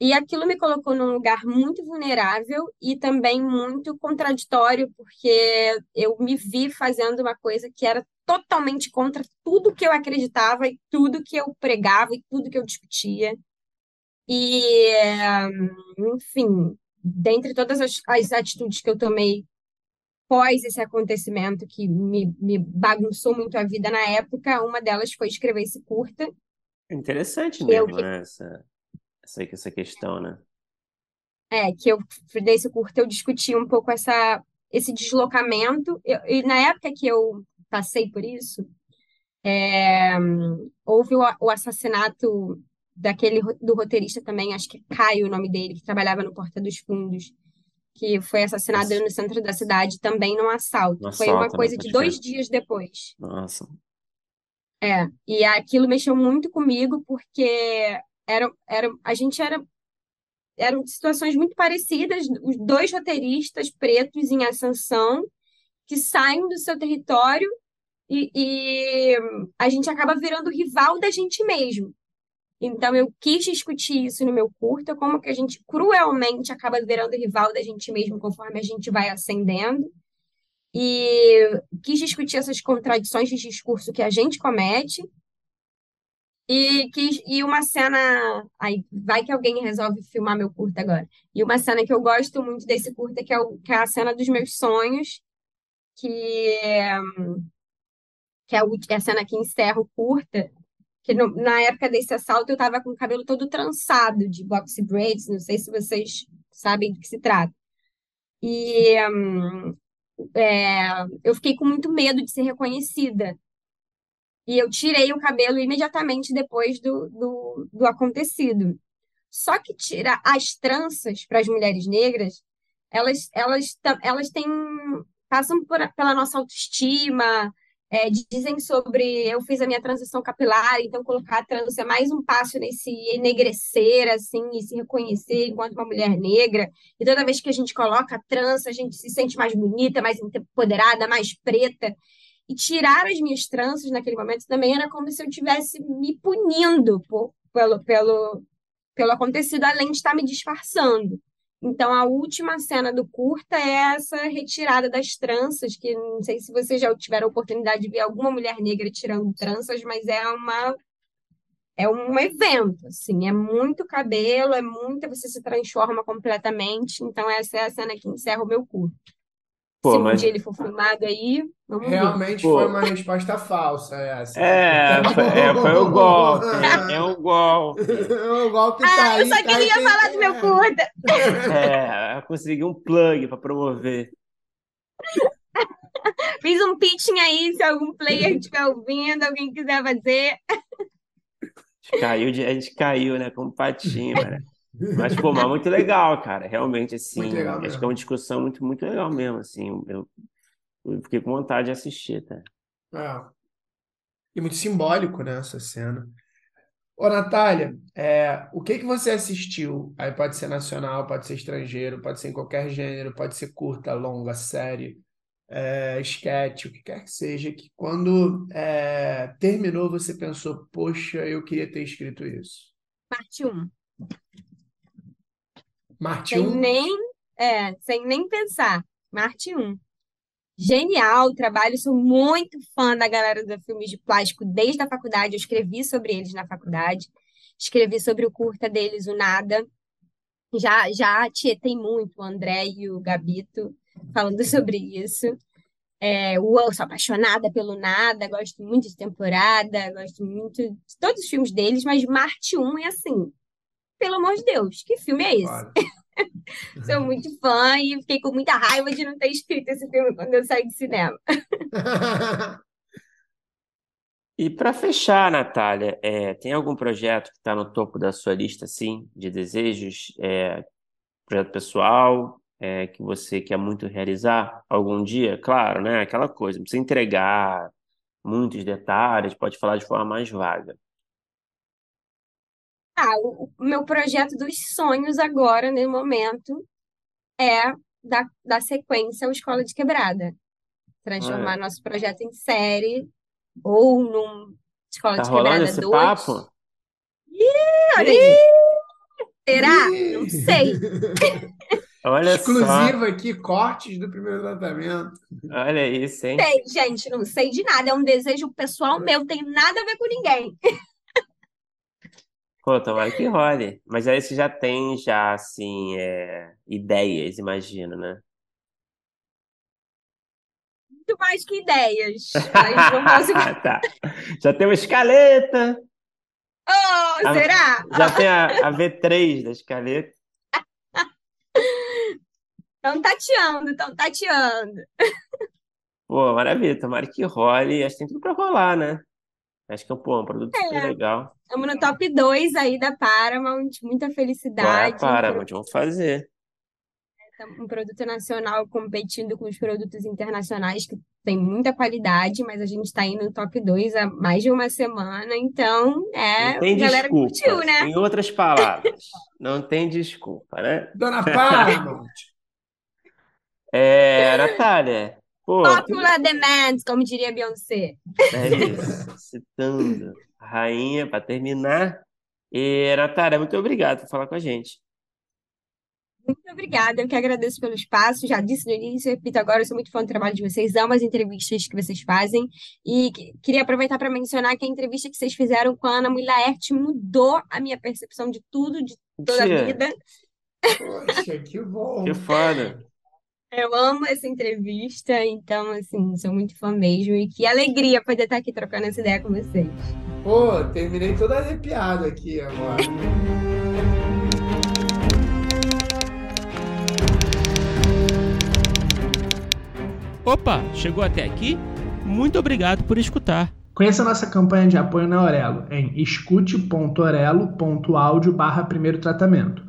E aquilo me colocou num lugar muito vulnerável e também muito contraditório, porque eu me vi fazendo uma coisa que era totalmente contra tudo que eu acreditava e tudo que eu pregava e tudo que eu discutia. E, enfim, dentre todas as, as atitudes que eu tomei pós esse acontecimento que me, me bagunçou muito a vida na época, uma delas foi escrever esse curta,
interessante
eu,
mesmo, né? Essa, essa, essa questão, né?
É, que eu desse curto eu discuti um pouco essa, esse deslocamento. Eu- e na época que eu passei por isso, é, houve o, o assassinato daquele do roteirista também, acho que é Caio o nome dele, que trabalhava no Porta dos Fundos, que foi assassinado
Esse-
no centro da cidade também num assalto. Foi uma
assalto, né?
coisa de
Pode
dois dias depois.
Nossa.
É, e aquilo mexeu muito comigo porque era, era, a gente era eram situações muito parecidas, os dois roteiristas pretos em ascensão que saem do seu território e, e a gente acaba virando rival da gente mesmo. Então eu quis discutir isso no meu curta, como que a gente cruelmente acaba virando rival da gente mesmo conforme a gente vai ascendendo. E quis discutir essas contradições de discurso que a gente comete. E, quis, e uma cena. Aí vai que alguém resolve filmar meu curta agora. E uma cena que eu gosto muito desse curta, que é, o, que é a cena dos meus sonhos, que é, que é ulti- é a cena que encerra o curta. Que no- na época desse assalto eu tava com o cabelo todo trançado de box braids, não sei se vocês sabem do que se trata. E hum, é, eu fiquei com muito medo de ser reconhecida. E eu tirei o cabelo imediatamente depois do, do, do acontecido. Só que tirar as tranças para as mulheres negras, elas, elas, elas têm, passam por, pela nossa autoestima, é, dizem sobre eu fiz a minha transição capilar, então colocar a trança é mais um passo nesse enegrecer, assim, e se reconhecer enquanto uma mulher negra. E toda vez que a gente coloca a trança, a gente se sente mais bonita, mais empoderada, mais preta. E tirar as minhas tranças naquele momento também era como se eu estivesse me punindo por, pelo, pelo, pelo acontecido, além de estar me disfarçando. Então, a última cena do curta é essa retirada das tranças, que não sei se vocês já tiveram a oportunidade de ver alguma mulher negra tirando tranças, mas é uma é um evento, assim, é muito cabelo, é muita, você se transforma completamente. Então, essa é a cena que encerra o meu curto.
Pô,
Se um
mas.
dia ele for filmado aí, vamos ver.
Realmente foi
Pô,
uma resposta falsa essa.
é, foi, é, foi <laughs> o golpe. É o golpe.
O <laughs> golpe tá
Ah, eu
aí,
só
tá aí
queria
quem
falar do meu curta. <laughs>
É, consegui um plug para promover.
Fiz um pitching aí, se algum player estiver ouvindo, alguém quiser fazer.
A gente caiu, de, a gente caiu, né? Como patinho, né? Mas, pô, mas muito legal, cara. Realmente,
Muito
assim,
legal
acho que é
mesmo.
uma discussão muito, muito legal mesmo, assim. Eu, eu fiquei com vontade de assistir, tá?
É. E muito simbólico, né, essa cena. Ô, Natália, é, o que que você assistiu? Aí pode ser nacional, pode ser estrangeiro, pode ser em qualquer gênero, pode ser curta, longa, série, é, sketch, o que quer que seja, que quando é, terminou você pensou, poxa, eu queria ter escrito isso.
Parte 1.
Marte
Sem
1,
nem, é, sem nem pensar. Marte 1. Genial o trabalho, sou muito fã da galera do Filmes de Plástico desde a faculdade, eu escrevi sobre eles na faculdade. escrevi sobre o curta deles, o Nada. Já, já tietei muito o André e o Gabito falando <laughs> sobre isso. É, eu sou apaixonada pelo Nada, gosto muito de temporada, gosto muito de todos os filmes deles, mas Marte 1 é assim, pelo amor de Deus, que filme é esse? <laughs> sou muito fã e fiquei com muita raiva de não ter escrito esse filme quando eu saí do cinema. <laughs>
E para fechar, Natália, é, tem algum projeto que está no topo da sua lista, assim, de desejos? É, projeto pessoal é, que você quer muito realizar algum dia? Claro, né? Aquela coisa, não precisa entregar muitos detalhes, pode falar de forma mais vaga.
Ah, o, meu projeto dos sonhos agora, no momento, é da, da sequência o Escola de Quebrada. Transformar
É.
nosso projeto em série ou num Escola
Tá
de Quebrada
esse
2.
papo?
Será? Não sei. <laughs>
Olha só,
Exclusivo aqui, cortes do primeiro tratamento.
olha isso, hein?
Sei, gente, não sei de nada. É um desejo pessoal meu, tem nada a ver com ninguém.
Pô, tomara que role. Mas aí você já tem, já, assim, é, ideias, imagino, né?
Muito mais que ideias. Mas não posso. <laughs>
Tá. Já tem uma escaleta,
Oh,
Ah,
será?
já tem a, a V3 da escaleta.
Estão tateando, estão tateando.
Pô, maravilha, tomara que role. Acho que tem tudo pra rolar, né? Acho que é pô, um produto super
É.
legal.
Estamos no top 2 aí da Paramount, muita felicidade. Um
para,
pro-
vamos fazer.
um produto nacional competindo com os produtos internacionais que tem muita qualidade, mas a gente está indo no top 2 há mais de uma semana, então é,
Não tem
a galera
desculpa.
curtiu, né?
Em outras palavras, não tem desculpa, né?
Dona Paramount. <laughs>
É, Natália, pô,
Popular demand, como diria Beyoncé.
é isso, citando a rainha para terminar. E, Natália, muito obrigado por falar com a gente.
Muito obrigada, eu que agradeço pelo espaço. Já disse no início, repito agora, eu sou muito fã do trabalho de vocês, amo as entrevistas que vocês fazem. E que- queria aproveitar para mencionar que a entrevista que vocês fizeram com a Ana Mui Laerte mudou a minha percepção de tudo, de toda a
Mentira,
vida.
Poxa, que bom.
que foda.
Eu amo essa entrevista, então, assim, sou muito fã mesmo. E que alegria poder estar aqui trocando essa ideia com vocês.
Pô, terminei todo arrepiado aqui agora.
Opa, chegou até aqui? Muito obrigado por escutar.
Conheça nossa campanha de apoio na Aurelo em escute.orelo.audio barra primeiro tratamento.